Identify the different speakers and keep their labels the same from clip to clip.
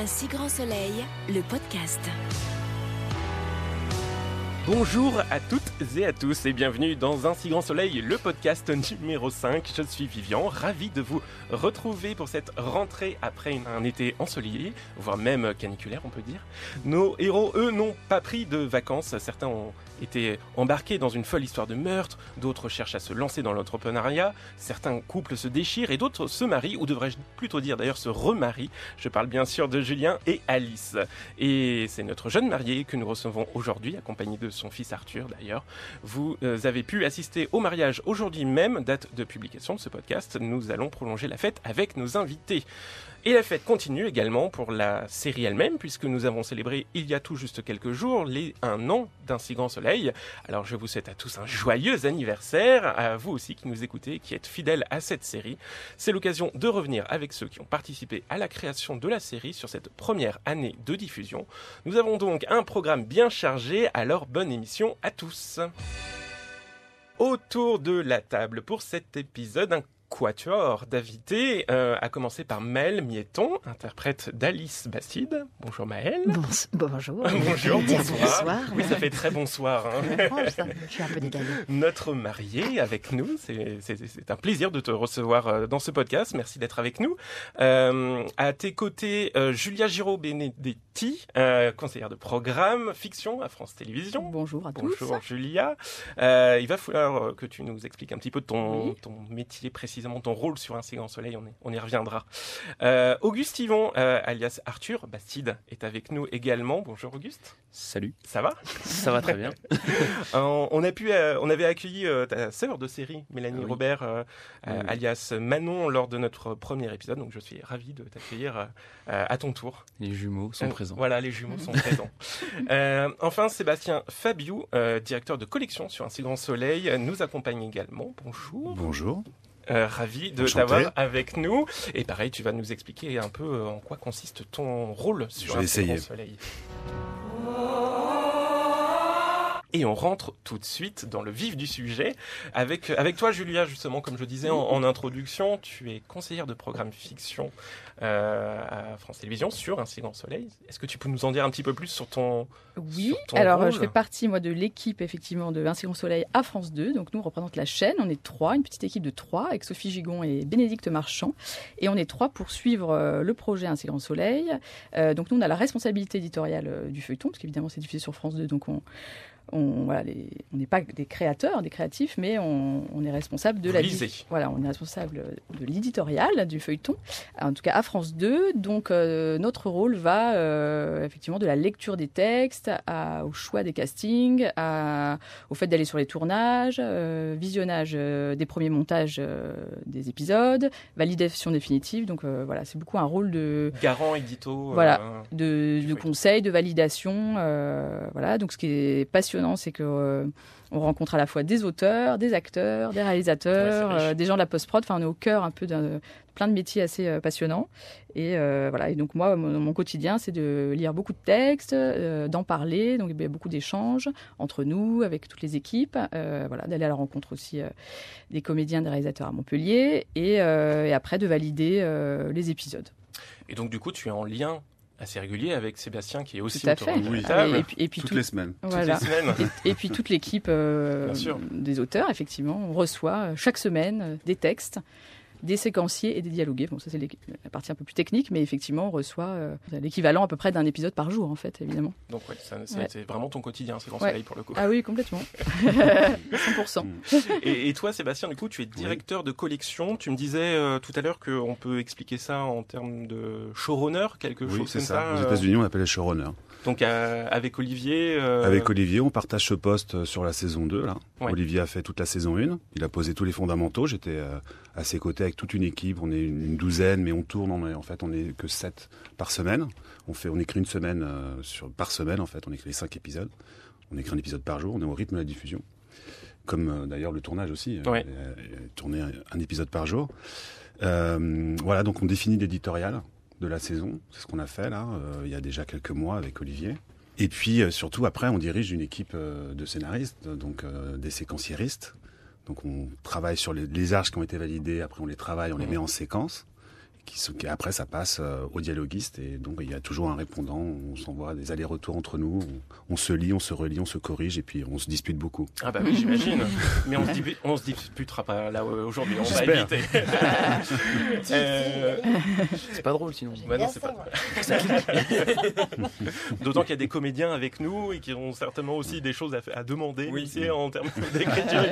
Speaker 1: Un si grand soleil, le podcast.
Speaker 2: Bonjour à toutes et à tous et bienvenue dans Un si grand soleil, le podcast numéro 5. Je suis Vivian, ravi de vous retrouver pour cette rentrée après un été ensoleillé, voire même caniculaire on peut dire. Nos héros, eux, n'ont pas pris de vacances. Certains ont été embarqués dans une folle histoire de meurtre, d'autres cherchent à se lancer dans l'entrepreneuriat, certains couples se déchirent et d'autres se marient, ou devrais-je plutôt dire d'ailleurs se remarient. Je parle bien sûr de Julien et Alice. Et c'est notre jeune marié que nous recevons aujourd'hui, accompagné de son fils Arthur d'ailleurs. Vous euh, avez pu assister au mariage aujourd'hui même, date de publication de ce podcast. Nous allons prolonger la fête avec nos invités. Et la fête continue également pour la série elle-même, puisque nous avons célébré il y a tout juste quelques jours les un an d'un si grand soleil. Alors je vous souhaite à tous un joyeux anniversaire, à vous aussi qui nous écoutez, qui êtes fidèles à cette série. C'est l'occasion de revenir avec ceux qui ont participé à la création de la série sur cette première année de diffusion. Nous avons donc un programme bien chargé, alors bonne émission à tous. Autour de la table pour cet épisode, quatuor d'invités, euh, à commencer par Mel Mieton, interprète d'Alice Bastide. Bonjour Maëlle.
Speaker 3: Bon, bonjour.
Speaker 2: bonjour, bonsoir.
Speaker 3: bonsoir.
Speaker 2: Oui, ça fait très bonsoir. hein.
Speaker 3: Ça, je suis un peu décalée.
Speaker 2: Notre marié avec nous, c'est- un plaisir de te recevoir euh, dans ce podcast. Merci d'être avec nous. Euh, à tes côtés, euh, Julia Giraud-Benedetti, euh, conseillère de programme fiction à France Télévisions.
Speaker 3: Bonjour à
Speaker 2: Bonjour Julia. Euh, il va falloir que tu nous expliques un petit peu ton,
Speaker 3: Oui.
Speaker 2: ton métier, précisément ton rôle sur Un si grand soleil, on, y- on y reviendra. Euh, Auguste Yvon, euh, alias Arthur Bastide, est avec nous également. Bonjour Auguste,
Speaker 4: Salut,
Speaker 2: ça va?
Speaker 4: Ça va très bien.
Speaker 2: Euh, on, a pu, euh, on avait accueilli euh, ta sœur de série, Mélanie
Speaker 4: Ah oui.
Speaker 2: Robert,
Speaker 4: Oui,
Speaker 2: alias Manon, lors de notre premier épisode. Donc je suis ravi de t'accueillir à ton tour.
Speaker 4: Les jumeaux sont
Speaker 2: Euh,
Speaker 4: présents.
Speaker 2: Voilà, les jumeaux sont présents. Euh, enfin, Sébastien Fabiou, euh, directeur de collection sur Un si grand soleil, nous accompagne également. Bonjour.
Speaker 5: Bonjour.
Speaker 2: Euh, ravi de t'avoir avec nous. Et pareil, tu vas nous expliquer un peu euh, en quoi consiste ton rôle sur
Speaker 5: Je vais
Speaker 2: Un
Speaker 5: essayer.
Speaker 2: soleil. Et on rentre tout de suite dans le vif du sujet. Avec, avec toi, Julia, justement, comme je disais en, en introduction, tu es conseillère de programme fiction euh, à France Télévisions sur Un si grand soleil. Est-ce que tu peux nous en dire un petit peu plus sur ton,
Speaker 6: Oui,
Speaker 2: sur ton
Speaker 6: alors
Speaker 2: rôle
Speaker 6: je fais partie moi de l'équipe effectivement de Un Second Soleil à France 2. Donc nous on représente la chaîne, on est trois, une petite équipe de trois avec Sophie Gigon et Bénédicte Marchand. Et on est trois pour suivre euh, le projet Un Second Soleil. Euh, donc nous on a la responsabilité éditoriale du feuilleton, parce qu'évidemment c'est diffusé sur France 2, donc on on voilà, n'est pas des créateurs, des créatifs, mais on, on est responsable de
Speaker 2: Vous
Speaker 6: la voilà, on est responsable de l'éditorial du feuilleton, en tout cas à France 2. Donc euh, notre rôle va euh, effectivement de la lecture des textes à- au choix des castings, à- au fait d'aller sur les tournages, euh, visionnage des premiers montages des épisodes, validation définitive. Donc voilà, c'est beaucoup un rôle de
Speaker 2: garant édito
Speaker 6: Voilà. de, de conseils, de validation. voilà. Donc, ce qui est passionnant, c'est que euh, on rencontre à la fois des auteurs, des acteurs, des réalisateurs,
Speaker 2: Ouais,
Speaker 6: euh, des gens de la post-prod. Enfin, on est au cœur un peu d'un plein de métiers assez euh, passionnants. Et voilà. Et donc moi, mon, mon quotidien, c'est de lire beaucoup de textes, d'en parler. Donc il y a beaucoup d'échanges entre nous, avec toutes les équipes. voilà, d'aller à la rencontre aussi des comédiens, des réalisateurs à Montpellier, et, et après de valider les épisodes.
Speaker 2: Et donc, du coup, tu es en lien assez régulier avec Sébastien, qui est aussi
Speaker 6: Tout à
Speaker 2: autour
Speaker 6: fait.
Speaker 2: de la
Speaker 5: Oui.
Speaker 2: table.
Speaker 6: Et puis, et puis
Speaker 5: Toutes
Speaker 6: tout-
Speaker 5: les semaines.
Speaker 2: toutes
Speaker 6: voilà.
Speaker 2: les semaines.
Speaker 6: Et, et puis toute l'équipe euh, des auteurs, effectivement, on reçoit euh, chaque semaine euh, des textes, des séquenciers et des dialogués. Bon, ça c'est la partie un peu plus technique, mais effectivement, on reçoit euh, l'équivalent à peu près d'un épisode par jour, en fait, évidemment.
Speaker 2: Donc, ça- c'est
Speaker 6: Ouais.
Speaker 2: vraiment ton quotidien, c'est grand
Speaker 6: Ouais.
Speaker 2: soleil pour le coup.
Speaker 6: Ah oui, complètement. 100%.
Speaker 2: Et, et toi, Sébastien, du coup, tu es directeur de collection. Tu me disais euh, tout à l'heure qu'on peut expliquer ça en termes de showrunner, quelque
Speaker 5: Oui,
Speaker 2: chose
Speaker 5: c'est
Speaker 2: comme
Speaker 5: ça.
Speaker 2: ça.
Speaker 5: Aux
Speaker 2: euh,
Speaker 5: États-Unis, on appelle les showrunners.
Speaker 2: Donc, euh, avec Olivier. euh,
Speaker 5: Avec Olivier, on partage ce poste euh, sur la saison 2. Là.
Speaker 2: Ouais.
Speaker 5: Olivier a fait toute la saison 1. Il a posé tous les fondamentaux. J'étais euh, à ses côtés avec toute une équipe. On est une, douzaine, mais on tourne. On est- en fait, on est que 7 par semaine. On, fait, on écrit une semaine sur, par semaine, en fait. On écrit 5 épisodes. On écrit un épisode par jour. On est au rythme de la diffusion. Comme d'ailleurs le tournage aussi.
Speaker 2: Ouais.
Speaker 5: tourner un, épisode par jour. Voilà, donc on définit l'éditorial de la saison. C'est ce qu'on a fait là, euh, il y a déjà quelques mois avec Olivier. Et puis euh, surtout après, on dirige une équipe euh, de scénaristes, donc des séquenciéristes. Donc on travaille sur les, les arches qui ont été validés, après on les travaille, on les
Speaker 2: Mhm.
Speaker 5: met en séquence, qui, se- qui- après ça passe euh, au dialoguiste et donc il y a toujours un répondant. On s'envoie des allers-retours entre nous. On, on se lit, on se relit, on se corrige et puis on se dispute beaucoup.
Speaker 2: Ah bah oui, j'imagine. Mais on se, on se disputera pas là euh, aujourd'hui, on va éviter. Euh,
Speaker 4: C'est pas drôle sinon.
Speaker 2: bah non, c'est pas D'autant qu'il y a des comédiens avec nous et qui ont certainement aussi des choses à, demander
Speaker 4: Oui.
Speaker 2: ici en termes d'écriture.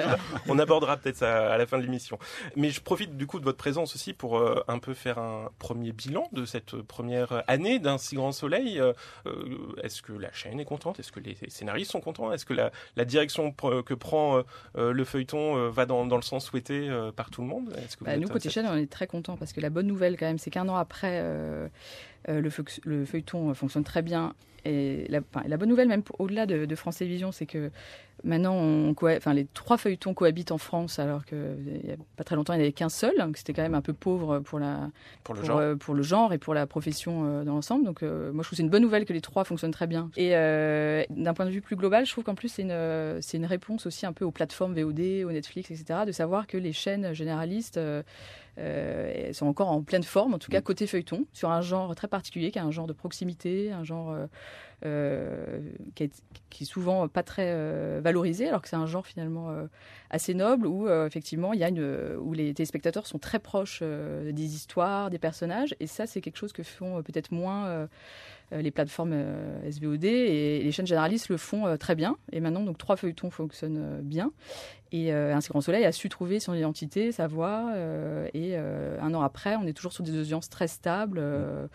Speaker 2: On abordera peut-être ça à la fin de l'émission. Mais je profite du coup de votre présence aussi pour euh, un peu faire un premier bilan de cette première année d'un si grand soleil. Euh, euh, Est-ce que la chaîne est contente? Est-ce que les scénaristes sont contents? Est-ce que la, la direction que prend euh, le feuilleton va dans, dans le sens souhaité par tout le monde? Que
Speaker 6: Bah, nous, côté chaîne, on est très contents parce que la bonne nouvelle, quand même, c'est qu'un an après, le, feu- le feuilleton euh, fonctionne très bien. Et la, enfin, la bonne nouvelle, même au-delà de, de France Télévisions, c'est que maintenant, on, coha- enfin, les trois feuilletons cohabitent en France, alors qu'il n'y a pas très longtemps, il n'y en avait qu'un seul. C'était quand même un peu pauvre pour, la,
Speaker 2: pour le
Speaker 6: pour,
Speaker 2: genre
Speaker 6: euh, pour le genre et pour la profession euh, dans l'ensemble. Donc, euh, moi, je trouve que c'est une bonne nouvelle que les trois fonctionnent très bien. Et euh, d'un point de vue plus global, je trouve qu'en plus, c'est une, euh, c'est une réponse aussi un peu aux plateformes VOD, aux Netflix, etc., de savoir que les chaînes généralistes euh, euh, sont encore en pleine forme, en tout cas côté feuilleton, sur un genre très particulier, qui est un genre de proximité, un genre euh, euh, qui, est, qui est souvent pas très valorisé, alors que c'est un genre finalement assez noble où effectivement il y a une où les téléspectateurs sont très proches des histoires, des personnages, et ça c'est quelque chose que font peut-être moins les plateformes euh, SVOD et les chaînes généralistes le font euh, très bien. Et maintenant donc trois feuilletons fonctionnent euh, bien. Et euh, Ainsi Grand Soleil a su trouver son identité, sa voix. euh, et euh, un an après, on est toujours sur des audiences très stables, euh,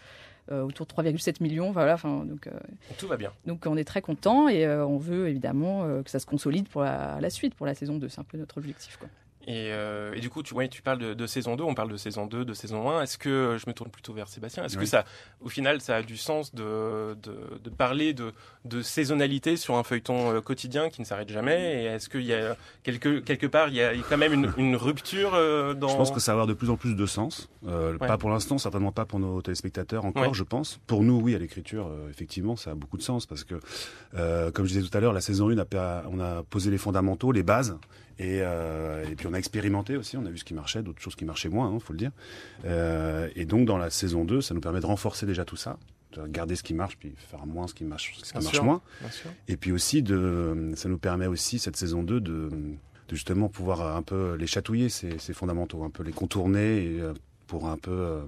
Speaker 6: euh, autour de 3,7 millions. Voilà, enfin, donc, euh,
Speaker 2: Tout va bien.
Speaker 6: donc on est très content et euh, on veut évidemment euh, que ça se consolide pour la, la suite, pour la saison 2. C'est un peu notre objectif. Quoi.
Speaker 2: Et, euh, et du coup, tu, ouais, tu parles de, de saison 2, on parle de saison 2, de saison 1. Est-ce que, je me tourne plutôt vers Sébastien, est-ce que ça, au final, ça a du sens de, de, de parler de, de saisonnalité sur un feuilleton euh, quotidien qui ne s'arrête jamais? Et est-ce qu'il y a, quelque, quelque part, il y a quand même une, une rupture euh, dans...
Speaker 5: Je pense que ça va avoir de plus en plus de sens. Euh,
Speaker 2: Ouais.
Speaker 5: Pas pour l'instant, certainement pas pour nos téléspectateurs encore,
Speaker 2: Ouais.
Speaker 5: je pense. Pour nous, oui, à l'écriture, euh, effectivement, ça a beaucoup de sens parce que, euh, comme je disais tout à l'heure, la saison 1, a, pas- on a posé les fondamentaux, les bases. Et, euh, et puis on a expérimenté aussi, on a vu ce qui marchait, d'autres choses qui marchaient moins, il faut le dire. Euh, et donc dans la saison 2, ça nous permet de renforcer déjà tout ça, de garder ce qui marche, puis faire moins ce qui marche, ce qui
Speaker 2: Bien
Speaker 5: marche
Speaker 2: sûr.
Speaker 5: moins. Et puis aussi, de, ça nous permet aussi, cette saison 2, de, de justement pouvoir un peu les chatouiller, ces, ces fondamentaux, un peu les contourner et, euh, pour un peu euh,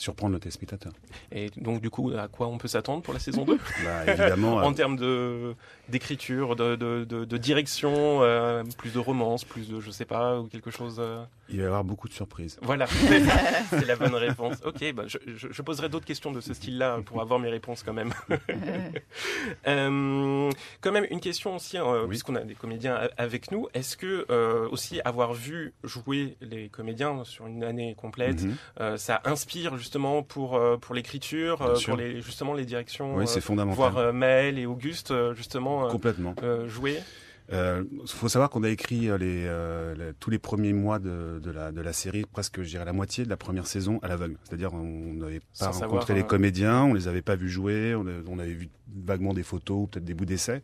Speaker 5: surprendre le téléspectateur.
Speaker 2: Et donc, du coup, à quoi on peut s'attendre pour la saison 2
Speaker 5: Bah, évidemment,
Speaker 2: En
Speaker 5: euh,
Speaker 2: termes de, d'écriture, de, de, de, de direction, euh, plus de romance, plus de, je sais pas, ou quelque chose... euh,
Speaker 5: il va y avoir beaucoup de surprises.
Speaker 2: Voilà, c'est la bonne réponse. Ok, bah, je, je- je poserai d'autres questions de ce style-là pour avoir mes réponses quand même. Euh, quand même, une question aussi, euh,
Speaker 5: Oui.
Speaker 2: puisqu'on a des comédiens avec nous. Est-ce que euh, aussi avoir vu jouer les comédiens sur une année complète,
Speaker 5: Mhm.
Speaker 2: euh, ça inspire justement pour euh, pour l'écriture, euh, pour les justement les directions,
Speaker 5: Oui,
Speaker 2: euh,
Speaker 5: c'est fondamental.
Speaker 2: voir Maël et Auguste justement
Speaker 5: Complètement.
Speaker 2: jouer.
Speaker 5: Il faut savoir qu'on a écrit les, euh, les- tous les premiers mois de, de la, de la série, presque, je dirais, la moitié de la première saison à l'aveugle. C'est-à-dire, on n'avait
Speaker 2: Sans
Speaker 5: pas
Speaker 2: savoir,
Speaker 5: rencontré
Speaker 2: euh,
Speaker 5: les comédiens, on les avait pas vus jouer, on, on avait vu vaguement des photos, peut-être des bouts d'essais.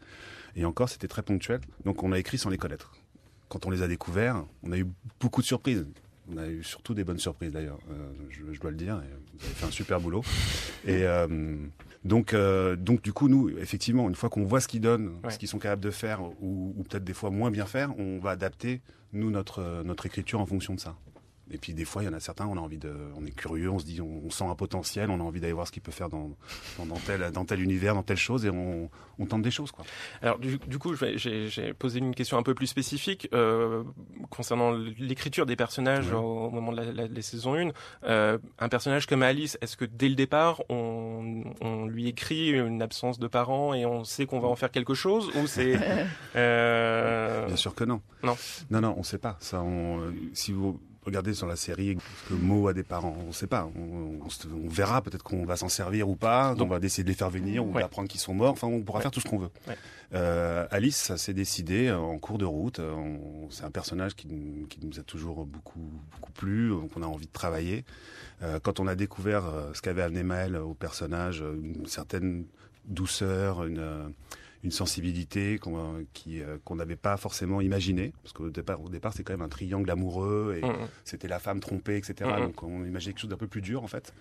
Speaker 5: Et encore, c'était très ponctuel. Donc, on a écrit sans les connaître. Quand on les a découverts, on a eu beaucoup de surprises. On a eu surtout des bonnes surprises d'ailleurs, euh, je, je dois le dire. Vous avez fait un super boulot. Et euh, donc, euh, donc du coup, nous, effectivement, une fois qu'on voit ce qu'ils donnent,
Speaker 2: Ouais.
Speaker 5: ce qu'ils sont capables de faire, ou, ou peut-être des fois moins bien faire, on va adapter nous notre notre écriture en fonction de ça. Et puis des fois, il y en a certains, on a envie de, on est curieux, on se dit, on, on sent un potentiel, on a envie d'aller voir ce qu'il peut faire dans, dans, dans tel dans tel univers, dans telle chose, et on, on tente des choses quoi.
Speaker 2: Alors du, du coup, j'ai posé une question un peu plus spécifique euh, concernant l'écriture des personnages au, au moment de la, la- la saison 1. Euh, un personnage comme Alice, est-ce que dès le départ, on, on lui écrit une absence de parents et on sait qu'on va en faire quelque chose ou c'est euh,
Speaker 5: Bien sûr que non.
Speaker 2: Non.
Speaker 5: Non, non, on sait pas. Ça, on, si vous regardez sur la série que Mo a des parents, on sait pas. On, on on verra peut-être qu'on va s'en servir ou pas.
Speaker 2: Donc-
Speaker 5: on va essayer de les faire venir ou
Speaker 2: Ouais.
Speaker 5: d'apprendre qu'ils sont morts. Enfin, on pourra
Speaker 2: Ouais.
Speaker 5: faire tout ce qu'on veut.
Speaker 2: Ouais.
Speaker 5: Euh, Alice, ça s'est décidé euh, en cours de route. Euh, on- C'est un personnage qui, nous- qui nous a toujours beaucoup, beaucoup plu, euh, qu'on a envie de travailler. Euh, quand on a découvert ce qu'avait amené Maël au personnage, une certaine douceur, une, une sensibilité qu'on qui, euh, qu'on n'avait pas forcément imaginé, parce qu'au départ, au départ c'est quand même un triangle amoureux, et
Speaker 2: Mhm.
Speaker 5: c'était la femme trompée, etc.
Speaker 2: Mhm.
Speaker 5: Donc on imaginait quelque chose d'un peu plus dur en fait.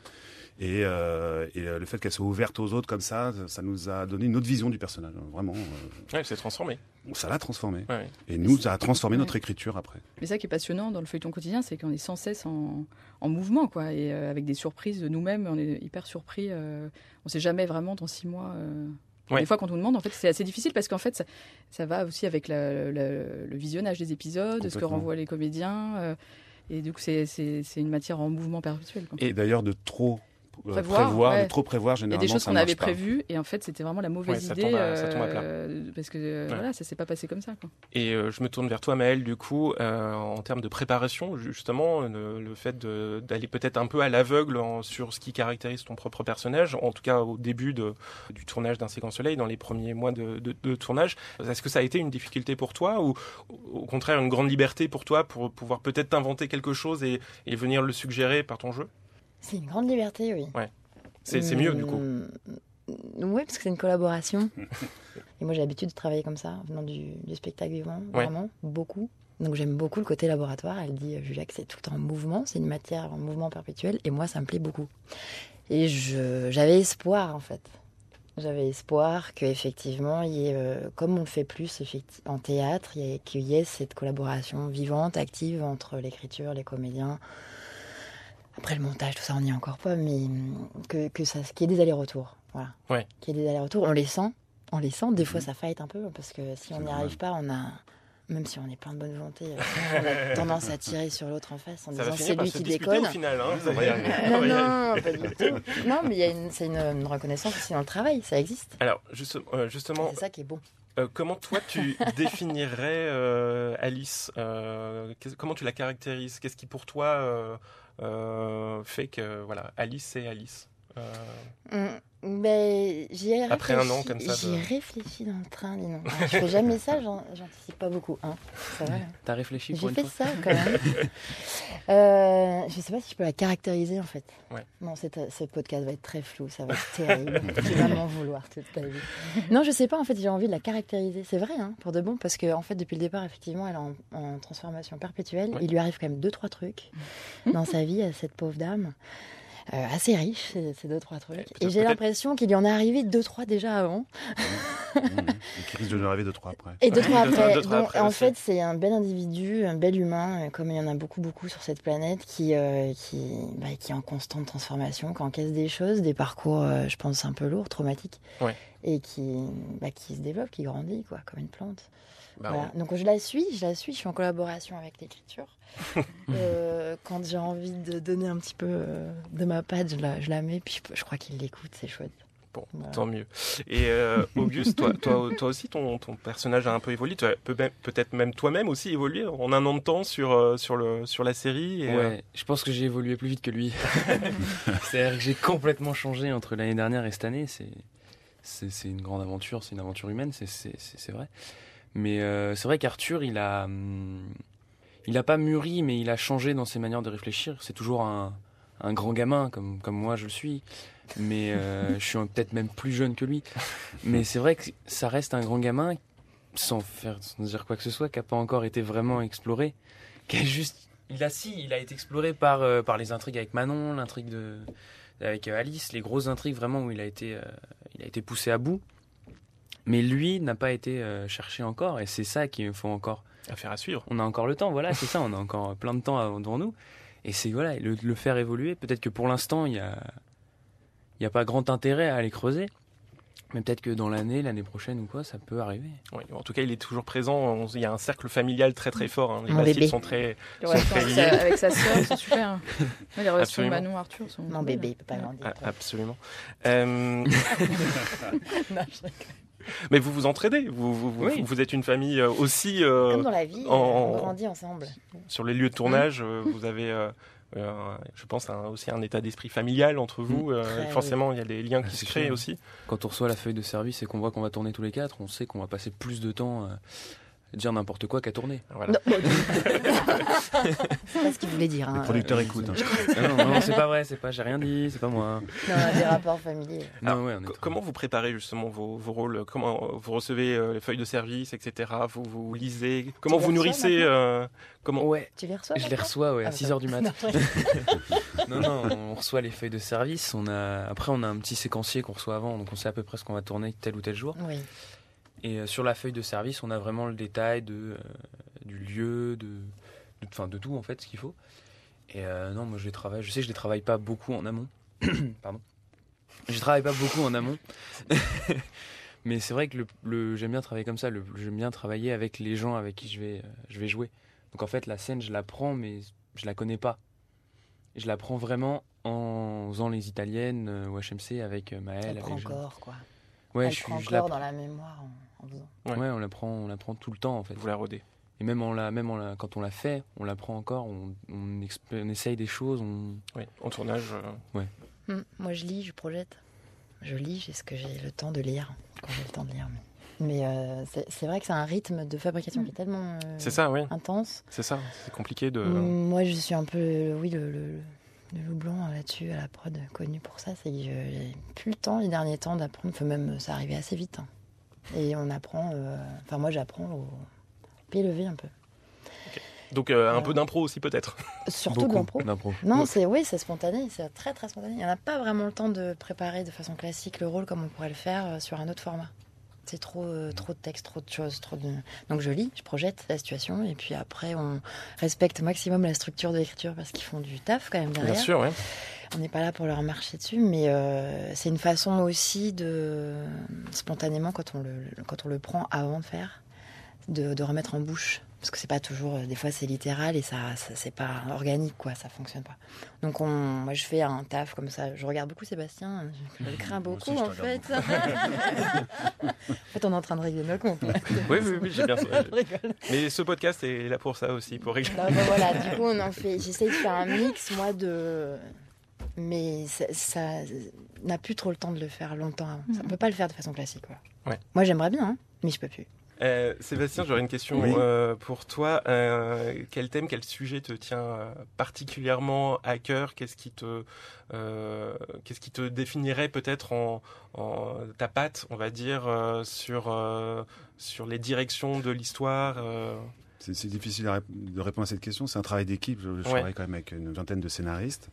Speaker 5: Et, euh, et euh, le fait qu'elle soit ouverte aux autres comme ça, ça nous a donné une autre vision du personnage. Vraiment, euh,
Speaker 2: Ouais, c'est transformé.
Speaker 5: ça l'a transformé.
Speaker 2: Ouais.
Speaker 5: Et nous, ça a transformé
Speaker 6: Ouais.
Speaker 5: notre écriture après.
Speaker 6: Mais ça qui est passionnant dans le feuilleton quotidien, c'est qu'on est sans cesse en, en mouvement, quoi, et euh, avec des surprises de nous-mêmes, on est hyper surpris. euh, on sait jamais vraiment dans six mois.
Speaker 2: Ouais.
Speaker 6: Des fois, quand on nous demande, en fait, c'est assez difficile parce qu'en fait, ça, ça va aussi avec la- la- le visionnage des épisodes, ce que renvoient les comédiens, euh, et du coup, c'est une matière en mouvement perpétuel. quoi.
Speaker 5: Et d'ailleurs, de trop
Speaker 6: Prévoir,
Speaker 5: prévoir,
Speaker 6: ouais.
Speaker 5: de trop prévoir,
Speaker 6: Il y a
Speaker 5: généralement,
Speaker 6: des choses qu'on avait prévues et en fait c'était vraiment la mauvaise
Speaker 2: Ouais, ça
Speaker 6: idée
Speaker 2: tombe à- ça tombe à plat.
Speaker 6: euh, parce que euh,
Speaker 2: Ouais.
Speaker 6: voilà ça s'est pas passé comme ça quoi.
Speaker 2: Et euh, je me tourne vers toi, Maël, du coup, euh, en termes de préparation, justement, le, le fait d'aller peut-être un peu à l'aveugle sur ce qui caractérise ton propre personnage, en tout cas au début de, du tournage d'un séquence soleil, dans les premiers mois de, de- de tournage, est-ce que ça a été une difficulté pour toi ou au contraire une grande liberté pour toi pour pouvoir peut-être t'inventer quelque chose et, et venir le suggérer par ton jeu?
Speaker 4: C'est une grande liberté, oui.
Speaker 2: C'est c'est mieux, du coup.
Speaker 4: Oui, parce que c'est une collaboration. Et moi, j'ai l'habitude de travailler comme ça, venant du, du spectacle vivant,
Speaker 2: Ouais.
Speaker 4: vraiment, beaucoup. Donc j'aime beaucoup le côté laboratoire. Elle dit, euh, Julia, que c'est tout en mouvement, c'est une matière en mouvement perpétuel. Et moi, ça me plaît beaucoup. Et j'avais espoir, en fait. J'avais espoir qu'effectivement, il y ait, euh, comme on le fait plus en théâtre, qu'il y ait cette collaboration vivante, active entre l'écriture, les comédiens. Après le montage, tout ça, on n'y est encore pas, mais que, que ça, qu'il y ait des allers-retours. Voilà.
Speaker 2: Ouais.
Speaker 4: Qu'il y ait des allers-retours. On les sent. On les sent. Des fois,
Speaker 2: Mhm.
Speaker 4: ça fight un peu, parce que si on n'y arrive pas, on a. Même si on est plein de bonne volonté, euh, on a tendance à tirer sur l'autre en face en
Speaker 2: Ça
Speaker 4: disant c'est lui qui déconne.
Speaker 2: au final. Hein,
Speaker 4: Non, non, pas du tout. Non, mais y a une, c'est une, une reconnaissance aussi dans le travail, ça existe.
Speaker 2: Alors, juste- euh, justement,
Speaker 4: C'est ça qui est bon.
Speaker 2: Euh, comment toi tu définirais euh, Alice euh, Comment tu la caractérises? Qu'est-ce qui pour toi fait que voilà Alice c'est Alice Euh,
Speaker 4: Ben, j'y ai
Speaker 2: Après un
Speaker 4: réfléchi-
Speaker 2: an comme ça de-
Speaker 4: J'y ai réfléchi dans le train. Alors, je fais jamais ça, j'anticipe pas beaucoup. Hein. Ça va là
Speaker 7: T'as réfléchi pour
Speaker 4: J'ai fait
Speaker 7: fois
Speaker 4: ça quand même. euh, je sais pas si je peux la caractériser en fait.
Speaker 2: Ouais.
Speaker 4: Non, cette- ce podcast va être très flou, ça va être terrible. tu vas m'en vouloir toute ta vie. Non, je sais pas, en fait, j'ai envie de la caractériser. C'est vrai, hein, pour de bon, parce que en fait, depuis le départ, effectivement, elle est en, en transformation perpétuelle.
Speaker 2: Ouais.
Speaker 4: Il lui arrive quand même deux, trois trucs dans sa vie à cette pauvre dame. Euh, assez riche, ces, deux, trois trucs.
Speaker 2: peut-être-
Speaker 4: Et j'ai l'impression qu'il y en est arrivé deux, trois déjà avant.
Speaker 5: Mmh. Et qui risque de nous arriver deux, trois après.
Speaker 4: Et deux, trois
Speaker 2: deux, trois-
Speaker 4: après.
Speaker 2: deux, trois
Speaker 4: Donc, en fait, c'est un bel individu, un bel humain, euh, comme il y en a beaucoup, beaucoup sur cette planète, qui, euh, qui, bah, qui est en constante transformation, qui encaisse des choses, des parcours, euh, je pense, un peu lourds, traumatiques.
Speaker 2: Ouais.
Speaker 4: Et qui, bah, qui se développe, qui grandit, quoi, comme une plante.
Speaker 2: Bah,
Speaker 4: Voilà. Donc je la suis, je la suis, je suis en collaboration avec l'écriture. Euh, quand j'ai envie de donner un petit peu euh, de ma patte, je la, je la mets, puis je, je crois qu'il l'écoute, c'est chouette.
Speaker 2: Bon,
Speaker 4: Voilà.
Speaker 2: tant mieux. Et euh, Auguste, toi, toi, toi aussi, ton, ton personnage a un peu évolué. Tu as peut- peut-être même toi-même aussi évolué en un an de temps sur, sur, le, sur la série. Et, euh,
Speaker 7: Ouais, je pense que j'ai évolué plus vite que lui. C'est-à-dire que j'ai complètement changé entre l'année dernière et cette année. C'est, une grande aventure, c'est une aventure humaine, c'est vrai. Mais euh, c'est vrai qu'Arthur, il a, hum, il a pas mûri, mais il a changé dans ses manières de réfléchir. C'est toujours un, un grand gamin, comme, comme moi je le suis. Mais euh, je suis peut-être même plus jeune que lui. Mais c'est vrai que ça reste un grand gamin, sans faire, sans dire quoi que ce soit, qui n'a pas encore été vraiment exploré, qui a juste il a si, il a été exploré par, euh, par les intrigues avec Manon, l'intrigue de avec Alice, les grosses intrigues vraiment où il a été, il a été poussé à bout. Mais lui n'a pas été euh, cherché encore, et c'est ça qu'il faut encore.
Speaker 2: Affaire à suivre.
Speaker 7: On a encore le temps, voilà, c'est ça, on a encore plein de temps devant nous. Et c'est voilà, le, le faire évoluer. Peut-être que pour l'instant, il y a, y a pas grand intérêt à aller creuser. Mais peut-être que dans l'année, l'année prochaine ou quoi, ça peut arriver.
Speaker 2: Oui, en tout cas, il est toujours présent. On- Il y a un cercle familial très très fort. hein. Les
Speaker 4: Mon bébé.
Speaker 2: sont très.
Speaker 6: Les
Speaker 2: Sont
Speaker 6: relations
Speaker 2: très
Speaker 6: avec
Speaker 2: liés.
Speaker 6: sa, avec sa sœur sont super. hein. Les relations
Speaker 2: Absolument.
Speaker 6: Manon Arthur sont.
Speaker 4: Mon bébé, il peut pas grandir.
Speaker 2: Ah, absolument. Euh,
Speaker 4: Non, je-
Speaker 2: mais vous vous entraidez. Vous, vous, vous-
Speaker 7: Oui.
Speaker 2: vous êtes une famille euh, aussi. euh,
Speaker 4: Comme dans la vie,
Speaker 2: en-
Speaker 4: on grandit ensemble.
Speaker 2: sur les lieux de tournage, euh, vous avez, euh, euh, je pense, un- aussi un état d'esprit familial entre vous. euh,
Speaker 4: Très,
Speaker 2: forcément, il y a des liens qui se créent aussi.
Speaker 7: Quand on reçoit la feuille de service et qu'on voit qu'on va tourner tous les quatre, on sait qu'on va passer plus de temps dire n'importe quoi qu'à tourner.
Speaker 2: Voilà.
Speaker 4: C'est pas ce qu'il voulais dire. Hein.
Speaker 5: producteurs écoutent. hein.
Speaker 7: non, non, non, c'est pas vrai, c'est pas, j'ai rien dit, c'est pas moi.
Speaker 4: Non, des rapports familiers.
Speaker 2: Alors,
Speaker 7: Non, ouais,
Speaker 2: Comment vous préparez justement vos, vos rôles Comment euh, vous recevez euh, les feuilles de service, etc. Vous, vous lisez Comment vous nourrissez euh, Comment
Speaker 7: Ouais,
Speaker 4: Tu les reçois
Speaker 7: je les reçois ouais, à
Speaker 4: Ah,
Speaker 7: 6h du mat.
Speaker 4: Non, ouais.
Speaker 7: Non, non, on reçoit les feuilles de service. On a... Après, on a un petit séquencier qu'on reçoit avant, donc on sait à peu près ce qu'on va tourner tel ou tel jour.
Speaker 4: Oui.
Speaker 7: Et euh, sur la feuille de service, on a vraiment le détail de, euh, du lieu, de, de, enfin, de tout en fait, ce qu'il faut. Et euh, non, moi je les travaille. Je sais que je les travaille pas beaucoup en amont. Pardon. Je travaille pas beaucoup en amont. Mais c'est vrai que le, le- j'aime bien travailler comme ça. J'aime bien travailler avec les gens avec qui je vais, euh, je vais jouer. Donc en fait, la scène, je la prends, mais je la connais pas. Je la prends vraiment en faisant les italiennes euh, au HMC avec euh, Jean.
Speaker 4: corps, quoi.
Speaker 7: Ouais,
Speaker 4: Elle
Speaker 7: je, suis-
Speaker 4: prend
Speaker 7: je
Speaker 4: dans la mémoire en, en faisant.
Speaker 2: Ouais.
Speaker 7: Ouais, on la prend, on la prend tout le temps en fait.
Speaker 2: vous la rodez
Speaker 7: Et même, en la, même en la, quand on la fait, on la prend encore, on, on, essaye des choses. On...
Speaker 2: Oui, en tournage. euh,
Speaker 4: Hmm, Moi, je lis, je projette. Je lis, j'ai ce que j'ai le temps de lire, quand j'ai le temps de lire. Mais, mais, euh, c'est c'est vrai que c'est un rythme de fabrication qui est tellement euh,
Speaker 2: C'est ça, oui.
Speaker 4: intense.
Speaker 2: C'est ça. C'est compliqué de.
Speaker 4: Moi, je suis un peu, oui, le, le, le loup blanc là-dessus, à la prod, connu pour ça. C'est que je- j'ai plus le temps, les derniers temps, d'apprendre. Enfin, même, ça arrivait assez vite. hein. Et on apprend, euh, enfin, moi, j'apprends au pied levé un peu.
Speaker 2: Donc euh, un peu d'impro aussi peut-être.
Speaker 4: Surtout de
Speaker 7: d'impro.
Speaker 4: Non, c'est oui, c'est spontané, c'est très très spontané. Il n'y en a pas vraiment le temps de préparer de façon classique le rôle comme on pourrait le faire euh, sur un autre format. C'est trop, euh, trop de texte, trop de choses, trop de. Donc je lis, je projette la situation et puis après on respecte au maximum la structure de l'écriture parce qu'ils font du taf quand même derrière.
Speaker 2: Bien sûr, oui.
Speaker 4: On n'est pas là pour leur marcher dessus, mais euh, c'est une façon aussi de spontanément quand on le quand on le prend avant de faire, de, de remettre en bouche. Parce que c'est pas toujours, euh, des fois c'est littéral et ça, ça c'est pas organique quoi, ça fonctionne pas. Donc on, moi je fais un taf comme ça. Je regarde beaucoup Sébastien, je, je le crains
Speaker 5: aussi,
Speaker 4: beaucoup en fait. en fait on est en train de régler nos comptes.
Speaker 2: Oui, oui, oui, j'ai bien.
Speaker 4: Je rigole.
Speaker 2: Mais ce podcast est là pour ça aussi, pour régler.
Speaker 4: Non, voilà, du coup, on en fait. J'essaye de faire un mix, moi, de. Mais ça, ça n'a plus trop le temps de le faire longtemps. avant. Ça, on peut pas le faire de façon classique. Quoi.
Speaker 2: Ouais.
Speaker 4: Moi, j'aimerais bien, hein, mais je peux plus.
Speaker 2: Euh, Sébastien, j'aurais une question
Speaker 5: Oui.
Speaker 2: euh, pour toi. Euh, quel thème, quel sujet te tient particulièrement à cœur? Qu'est-ce qui te, qu'est-ce qui te définirait peut-être en, en ta patte, on va dire, sur sur les directions de l'histoire
Speaker 5: C'est difficile de répondre à cette question. C'est un travail d'équipe. Je, je
Speaker 2: Ouais.
Speaker 5: travaille quand même avec une vingtaine de scénaristes.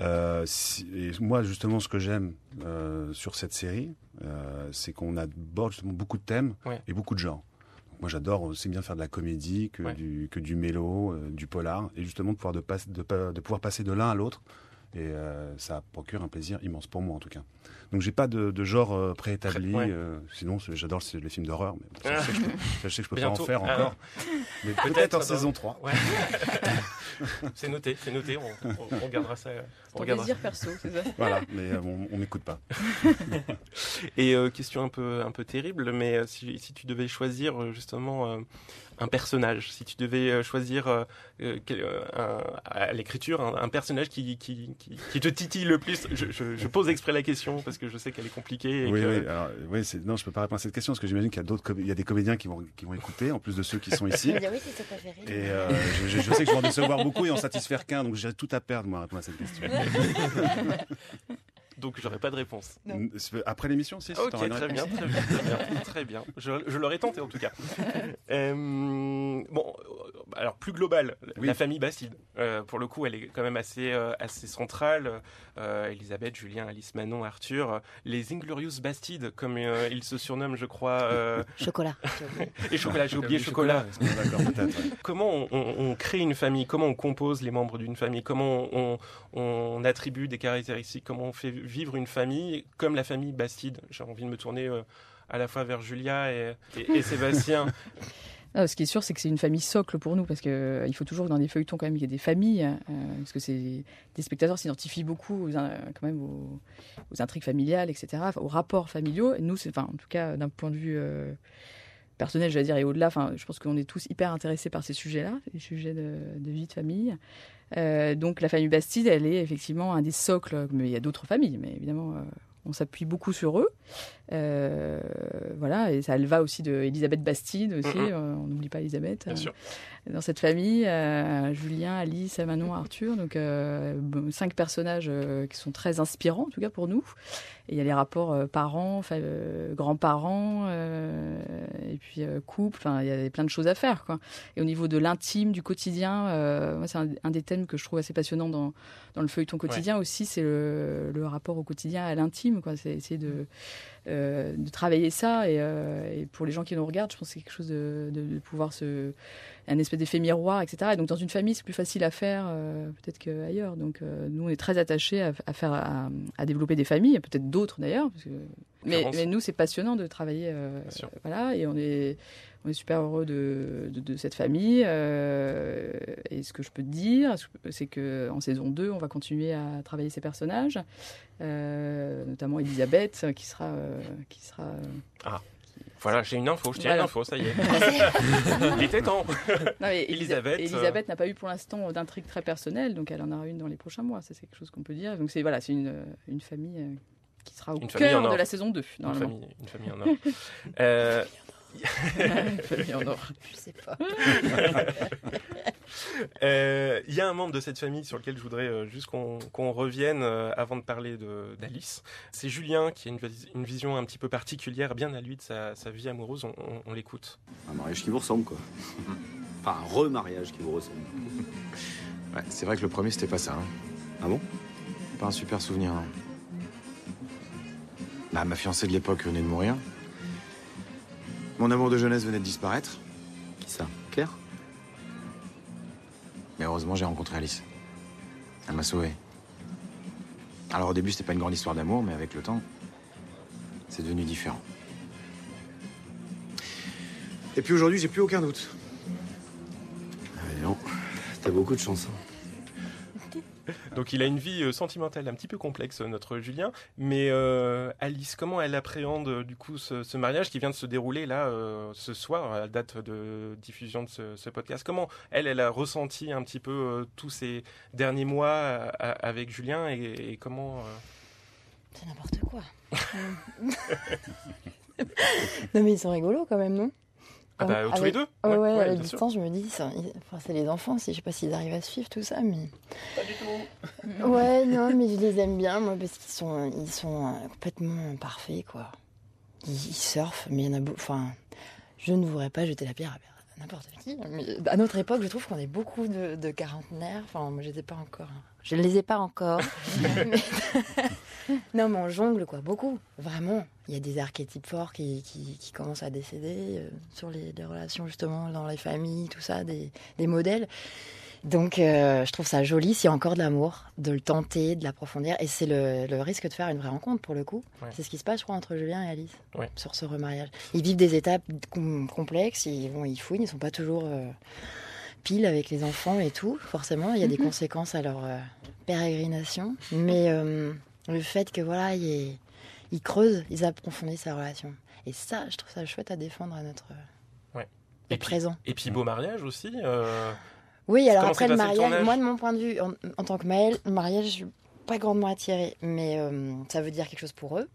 Speaker 5: Euh, si- et moi, justement, ce que j'aime euh, sur cette série, euh, c'est qu'on aborde justement beaucoup de thèmes
Speaker 2: Ouais.
Speaker 5: et beaucoup de genres. Donc, moi, j'adore aussi bien faire de la comédie que,
Speaker 2: Ouais.
Speaker 5: du, que du mélo, du polar, et justement de pouvoir, de, passe- de, pa- de pouvoir passer de l'un à l'autre. Et euh, ça procure un plaisir immense pour moi, en tout cas. Donc, j'ai pas de, de genre euh, préétabli.
Speaker 2: Ouais.
Speaker 5: euh, sinon, j'adore les films d'horreur, mais je sais que je peux, je sais que je peux pas en faire
Speaker 2: Ah.
Speaker 5: encore. Mais
Speaker 2: Peut-être
Speaker 5: en
Speaker 2: dans-
Speaker 5: saison 3.
Speaker 2: Ouais. c'est noté, c'est noté. On, on- on regardera ça. On
Speaker 6: Ton
Speaker 2: regardera
Speaker 6: désir perso, c'est ça
Speaker 5: Voilà, mais euh, on, on m'écoute pas.
Speaker 2: Et euh, question un peu, un peu terrible, mais euh, si, si tu devais choisir justement euh, un personnage, si tu devais euh, choisir euh, euh, un- à l'écriture un, un personnage qui, qui, qui, qui te titille le plus, je, je- je pose exprès la question parce que je sais qu'elle est compliquée. Et
Speaker 5: Oui,
Speaker 2: que-
Speaker 5: oui, alors, oui, c'est, non, je peux pas répondre à cette question parce que j'imagine qu'il y a d'autres, com- il y a des comédiens qui vont, qui vont écouter en plus de ceux qui sont ici.
Speaker 4: Oui, c'est préféré.
Speaker 5: Et euh, je, je- je sais que je vais en décevoir beaucoup et en satisfaire qu'un, donc j'ai tout à perdre moi à répondre à cette question.
Speaker 2: Donc j'aurais pas de réponse.
Speaker 4: Non.
Speaker 5: Après l'émission, si.
Speaker 2: Ok, très bien, très bien, très bien, très bien. Je, je l'aurais tenté en tout cas. Euh, bon, alors plus global,
Speaker 5: Oui.
Speaker 2: la famille Bastide. Euh, pour le coup, elle est quand même assez, euh, assez centrale. Euh, Elisabeth, Julien, Alice, Manon, Arthur, les Inglorious Bastides, comme euh, ils se surnomment, je crois. euh,
Speaker 4: Chocolat.
Speaker 2: et chocolat, j'ai oublié chocolat.
Speaker 5: Ouais.
Speaker 2: Comment on, on- on crée une famille? Comment on compose les membres d'une famille? Comment on, on attribue des caractéristiques? Comment on fait vivre une famille comme la famille Bastide J'ai envie de me tourner euh, à la fois vers Julia et, et- et Sébastien.
Speaker 6: Non, ce qui est sûr, c'est que c'est une famille socle pour nous, parce qu'il faut toujours que dans des feuilletons quand même qu'il y ait des familles, euh, parce que c'est des spectateurs s'identifient beaucoup aux, quand même aux, intrigues familiales, etc., aux rapports familiaux. Nous, en tout cas, d'un point de vue euh, personnel, je vais dire, et au-delà, je pense qu'on est tous hyper intéressés par ces sujets-là, les sujets de, de vie de famille. Euh, donc la famille Bastide, elle est effectivement un des socles, mais il y a d'autres familles, mais évidemment, euh, on s'appuie beaucoup sur eux. Euh, voilà, et ça elle va aussi de Elisabeth Bastide aussi, euh, on n'oublie pas Elisabeth.
Speaker 2: Bien
Speaker 6: euh,
Speaker 2: sûr.
Speaker 6: dans cette famille, Julien, Alice, Manon, Arthur, donc bon, cinq personnages qui sont très inspirants en tout cas pour nous. Et il y a les rapports parents, grands-parents, et puis couple. Il y a plein de choses à faire. Quoi. Et au niveau de l'intime, du quotidien, moi c'est un, un des thèmes que je trouve assez passionnant dans, dans le feuilleton quotidien aussi, c'est le, le rapport au quotidien, à l'intime. C'est essayer de euh, de travailler ça. Et, euh, et pour les gens qui nous regardent, je pense que c'est quelque chose de, de- de pouvoir se. un espèce d'effet miroir, etc. Et donc, dans une famille, c'est plus facile à faire euh, peut-être qu'ailleurs. Donc, nous, on est très attachés à, à faire, à, à développer des familles, peut-être d'autres d'ailleurs. que- Mais, mais nous, c'est passionnant de travailler.
Speaker 2: Bien sûr.
Speaker 6: voilà, et on est. On est super heureux de, de, de cette famille. euh, et ce que je peux te dire, c'est que en saison 2, on va continuer à travailler ces personnages, euh, notamment Elisabeth, qui sera, euh, qui sera euh,
Speaker 2: Voilà, j'ai une info, je tiens
Speaker 6: Voilà.
Speaker 2: une info, ça y est. Il était temps.
Speaker 6: Non,
Speaker 2: Elisabeth,
Speaker 6: Elisa- Elisabeth n'a pas eu pour l'instant d'intrigue très personnelle, donc elle en aura une dans les prochains mois. Ça, c'est quelque chose qu'on peut dire. Donc c'est voilà, c'est une, une famille qui sera au cœur de la saison 2,
Speaker 2: Une famille, une famille en or. Euh,
Speaker 6: Une famille en or.
Speaker 4: Je sais pas.
Speaker 2: euh, Il y a un membre de cette famille sur lequel je voudrais euh, juste qu'on revienne euh, avant de parler de- d'Alice. C'est Julien qui a une, vis- une vision un petit peu particulière, bien à lui, de sa, sa vie amoureuse. On, on- on l'écoute.
Speaker 8: Un mariage qui vous ressemble, quoi. Enfin, un remariage qui vous ressemble.
Speaker 9: Ouais, c'est vrai que le premier, c'était pas ça. hein.
Speaker 8: Ah bon?
Speaker 9: Pas un super souvenir. hein. Bah, ma fiancée de l'époque venait de mourir. Mon amour de jeunesse venait de disparaître.
Speaker 8: Qui ça Claire
Speaker 9: Mais heureusement, j'ai rencontré Alice. Elle m'a sauvé. Alors au début, c'était pas une grande histoire d'amour, mais avec le temps, c'est devenu différent. Et puis aujourd'hui, j'ai plus aucun doute.
Speaker 8: Ah, mais non. T'as beaucoup de chance. hein.
Speaker 2: Donc il a une vie euh, sentimentale un petit peu complexe, euh, notre Julien. Mais euh, Alice, comment elle appréhende du coup ce, mariage qui vient de se dérouler là ce soir, à la date de diffusion de ce, podcast? Comment elle, elle a ressenti un petit peu tous ces derniers mois avec Julien et, et comment
Speaker 4: C'est n'importe quoi. non mais ils sont rigolos quand même, non?
Speaker 2: Ah bah, tous les deux
Speaker 4: Ouais, ouais,
Speaker 2: Ouais,
Speaker 4: à distance, je me dis, ça- ils- enfin, c'est les enfants aussi, je sais pas s'ils arrivent à suivre tout ça, mais... Ouais, non, mais je les aime bien, moi, parce qu'ils sont, ils sont euh, complètement parfaits, quoi. Ils, ils surfent, mais il y en a beaucoup... Enfin, je ne voudrais pas jeter la pierre à n'importe qui, mais à notre époque, je trouve qu'on est beaucoup de, de quarantenaires. Enfin, moi, j'étais pas encore... Je ne les ai pas encore. Mais- non, mais on jongle, quoi, beaucoup. Vraiment. Il y a des archétypes forts qui, qui, qui commencent à décéder euh, sur les, les relations, justement, dans les familles, tout ça, des, des modèles. Donc, euh, je trouve ça joli, s'il y a encore de l'amour, de le tenter, de l'approfondir. Et c'est le, le risque de faire une vraie rencontre, pour le coup.
Speaker 2: Ouais.
Speaker 4: C'est ce qui se passe, je crois, entre Julien et Alice,
Speaker 2: Ouais.
Speaker 4: sur ce remariage. Ils vivent des étapes com- complexes, ils, vont, ils fouinent, ils sont pas toujours euh, pile avec les enfants et tout. Forcément, il y a des conséquences à leur euh, pérégrination. Mais euh, le fait que, voilà, il ils creusent, ils approfondissent sa relation. Et ça, je trouve ça chouette à défendre à notre
Speaker 2: Ouais. Et puis-
Speaker 4: présent.
Speaker 2: Et puis beau mariage aussi. euh,
Speaker 4: Oui, alors
Speaker 2: Comment
Speaker 4: après le mariage, moi de mon point de vue, en, en tant que Maëlle, le mariage, je suis pas grandement attirée, mais euh, ça veut dire quelque chose pour eux.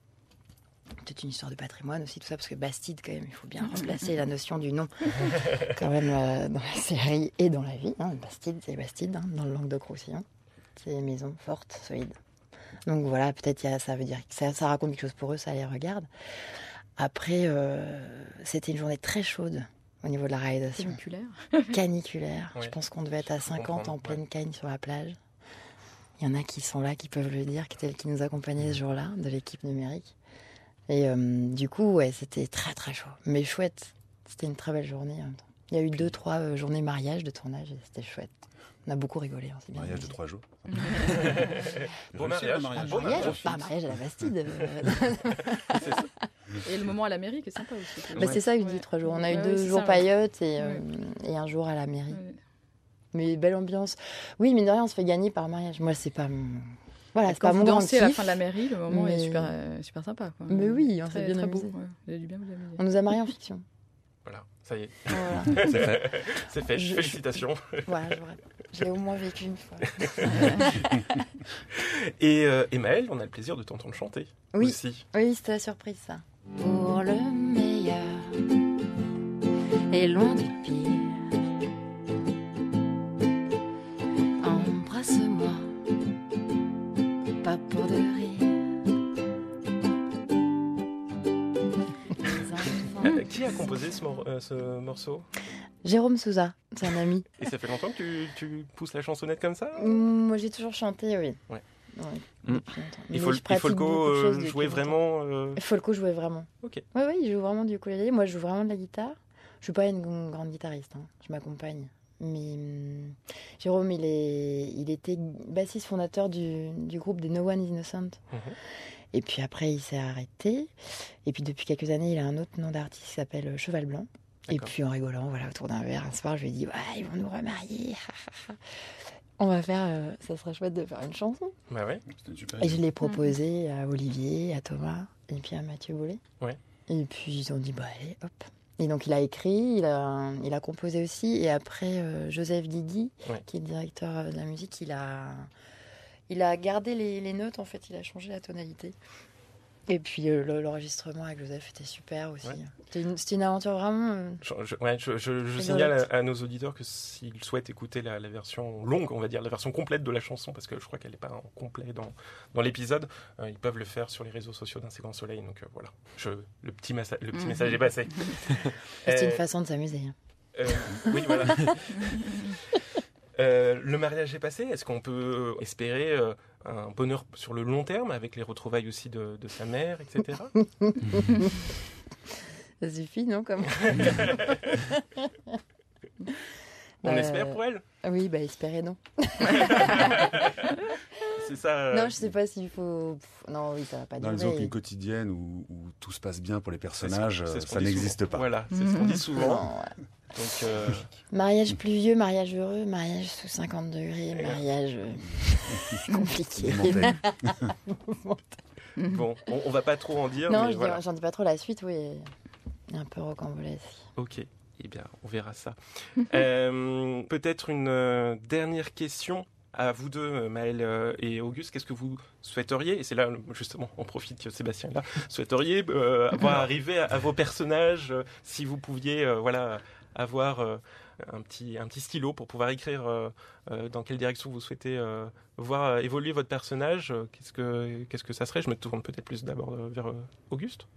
Speaker 4: Peut-être une histoire de patrimoine aussi, tout ça, parce que Bastide, quand même, il faut bien replacer la notion du nom, quand même, euh, dans la série et dans la vie. hein. Bastide, c'est Bastide, hein, dans le Languedoc-Roussillon. C'est une maison forte, solide. Donc voilà, peut-être ça veut dire que ça, ça raconte quelque chose pour eux, ça les regarde. Après, euh, c'était une journée très chaude au niveau de la réalisation
Speaker 6: Caniculaire.
Speaker 4: caniculaire.
Speaker 2: Oui.
Speaker 4: Je pense qu'on devait être à
Speaker 2: Je peux
Speaker 4: 50
Speaker 2: comprendre,
Speaker 4: en pleine cagne sur la plage. Il y en a qui sont là, qui peuvent le dire, qui, étaient- qui nous accompagnaient ce jour-là, de l'équipe numérique. Et euh, du coup, ouais, c'était très très chaud. Mais chouette. C'était une très belle journée en même temps. Il y a eu deux, trois euh, journées mariage, de tournage, et c'était chouette. On a beaucoup rigolé. hein, bien
Speaker 5: Mariage de trois jours. Réussi,
Speaker 2: mariage.
Speaker 5: mariage.
Speaker 4: Mariage,
Speaker 2: mariage.
Speaker 4: pas un mariage à la Bastide.
Speaker 6: Et le moment à la mairie qui est sympa aussi.
Speaker 4: Bah, c'est ça que je dis,
Speaker 6: Ouais.
Speaker 4: trois jours. On a eu deux jours paillotes et, euh, et un jour à la mairie.
Speaker 6: Ouais.
Speaker 4: Mais belle ambiance. Oui, mais de rien, on se fait gagner par mariage. Moi, c'est pas mon. Voilà, c'est
Speaker 6: Quand
Speaker 4: pas
Speaker 6: vous
Speaker 4: mon
Speaker 6: dansez à la fin de la mairie, le moment est super, euh, super sympa. Quoi.
Speaker 4: Mais oui, on s'est
Speaker 6: très,
Speaker 4: bien
Speaker 6: beau. ouais. Bien.
Speaker 4: On nous a mariés en fiction.
Speaker 2: Voilà, ça y est,
Speaker 4: Voilà.
Speaker 2: c'est fait.
Speaker 4: Je-
Speaker 2: Félicitations.
Speaker 4: voilà, je répète. Je l'ai au moins vécu une fois.
Speaker 2: Et, euh, et Maëlle, on a le plaisir de t'entendre chanter
Speaker 4: Oui.
Speaker 2: aussi.
Speaker 4: Oui, c'était la surprise, ça. Pour le meilleur et loin du pire, embrasse-moi,
Speaker 2: qui a composé ce, mor- euh, ce morceau?
Speaker 4: Jérôme Souza, c'est un ami.
Speaker 2: Et ça fait longtemps que tu, tu pousses la chansonnette comme ça?
Speaker 4: Mm, Moi, j'ai toujours chanté, oui.
Speaker 2: Ouais.
Speaker 4: Ouais,
Speaker 7: Mm.
Speaker 4: longtemps.
Speaker 2: Il faut, il Folco euh, jouait vraiment. euh,
Speaker 4: Folco jouait vraiment.
Speaker 2: Ok.
Speaker 4: Oui, oui, il joue vraiment du ukulélé. Moi, je joue vraiment de la guitare. Je suis pas une grande guitariste, hein. je m'accompagne. Mais hum, Jérôme, il, est, il était bassiste fondateur du, du groupe des No One is Innocent.
Speaker 2: Mhm.
Speaker 4: Et puis après, il s'est arrêté. Et puis depuis quelques années, il a un autre nom d'artiste qui s'appelle euh, Cheval Blanc. Et puis en rigolant, voilà, autour d'un verre, un soir, je lui ai dit Ouais, ils vont nous remarier. On va faire. euh, ça serait chouette de faire une chanson.
Speaker 2: Bah ouais.
Speaker 5: Super
Speaker 4: Et je l'ai proposé à Olivier, à Thomas et puis à Mathieu Boulet.
Speaker 2: Ouais.
Speaker 4: Et puis ils ont dit bah allez hop. Et donc il a écrit, il a, il a composé aussi. Et après euh, Joseph Didi,
Speaker 2: Ouais.
Speaker 4: qui est le directeur de la musique, il a, il a gardé les, les notes en fait, il a changé la tonalité. Et puis euh, le- l'enregistrement avec Joseph était super aussi.
Speaker 2: Ouais.
Speaker 4: C'était une, aventure vraiment. euh,
Speaker 2: Je, je- ouais, je, je- je
Speaker 4: C'est
Speaker 2: signale à, à nos auditeurs que s'ils souhaitent écouter la, la version longue, on va dire la version complète de la chanson, parce que je crois qu'elle n'est pas en complet dans, dans l'épisode, euh, ils peuvent le faire sur les réseaux sociaux d'un Grand Soleil. Donc voilà, le petit, le petit message est passé. Euh,
Speaker 4: une façon de s'amuser. hein.
Speaker 2: oui, voilà. Euh, le mariage est passé. Est-ce qu'on peut espérer euh, un bonheur sur le long terme avec les retrouvailles aussi de, de sa mère, etc.
Speaker 4: Ça suffit, non comme...
Speaker 2: On
Speaker 4: Euh,
Speaker 2: espère pour elle?
Speaker 4: Oui, bah espérez non.
Speaker 2: C'est ça. euh,
Speaker 4: Non, je sais pas s'il faut. Pff, Non, oui, ça va pas
Speaker 5: Dans
Speaker 4: durer.
Speaker 5: les une quotidienne où, où tout se passe bien pour les personnages, ça n'existe pas.
Speaker 2: Voilà, c'est ce qu'on dit souvent.
Speaker 4: Non, ouais.
Speaker 2: Donc, euh,
Speaker 4: Mariage pluvieux, mariage heureux, mariage sous 50 degrés, mariage euh, compliqué.
Speaker 2: Bon, on, on va pas trop en dire.
Speaker 4: non,
Speaker 2: mais
Speaker 4: je
Speaker 2: voilà.
Speaker 4: dis- j'en dis pas trop la suite, oui. Un peu rocambolesque.
Speaker 2: Ok, eh bien, on verra ça. Euh, Peut-être une dernière question à vous deux, Maëlle euh, et Auguste. Qu'est-ce que vous souhaiteriez, et c'est là justement, on profite que Sébastien est là, souhaiteriez euh, avoir arrivé à, à vos personnages, si vous pouviez euh, voilà, avoir euh, un, petit, un petit stylo pour pouvoir écrire euh, euh, dans quelle direction vous souhaitez voir évoluer votre personnage, qu'est-ce que qu'est-ce que ça serait? Je me tourne peut-être plus d'abord vers Auguste.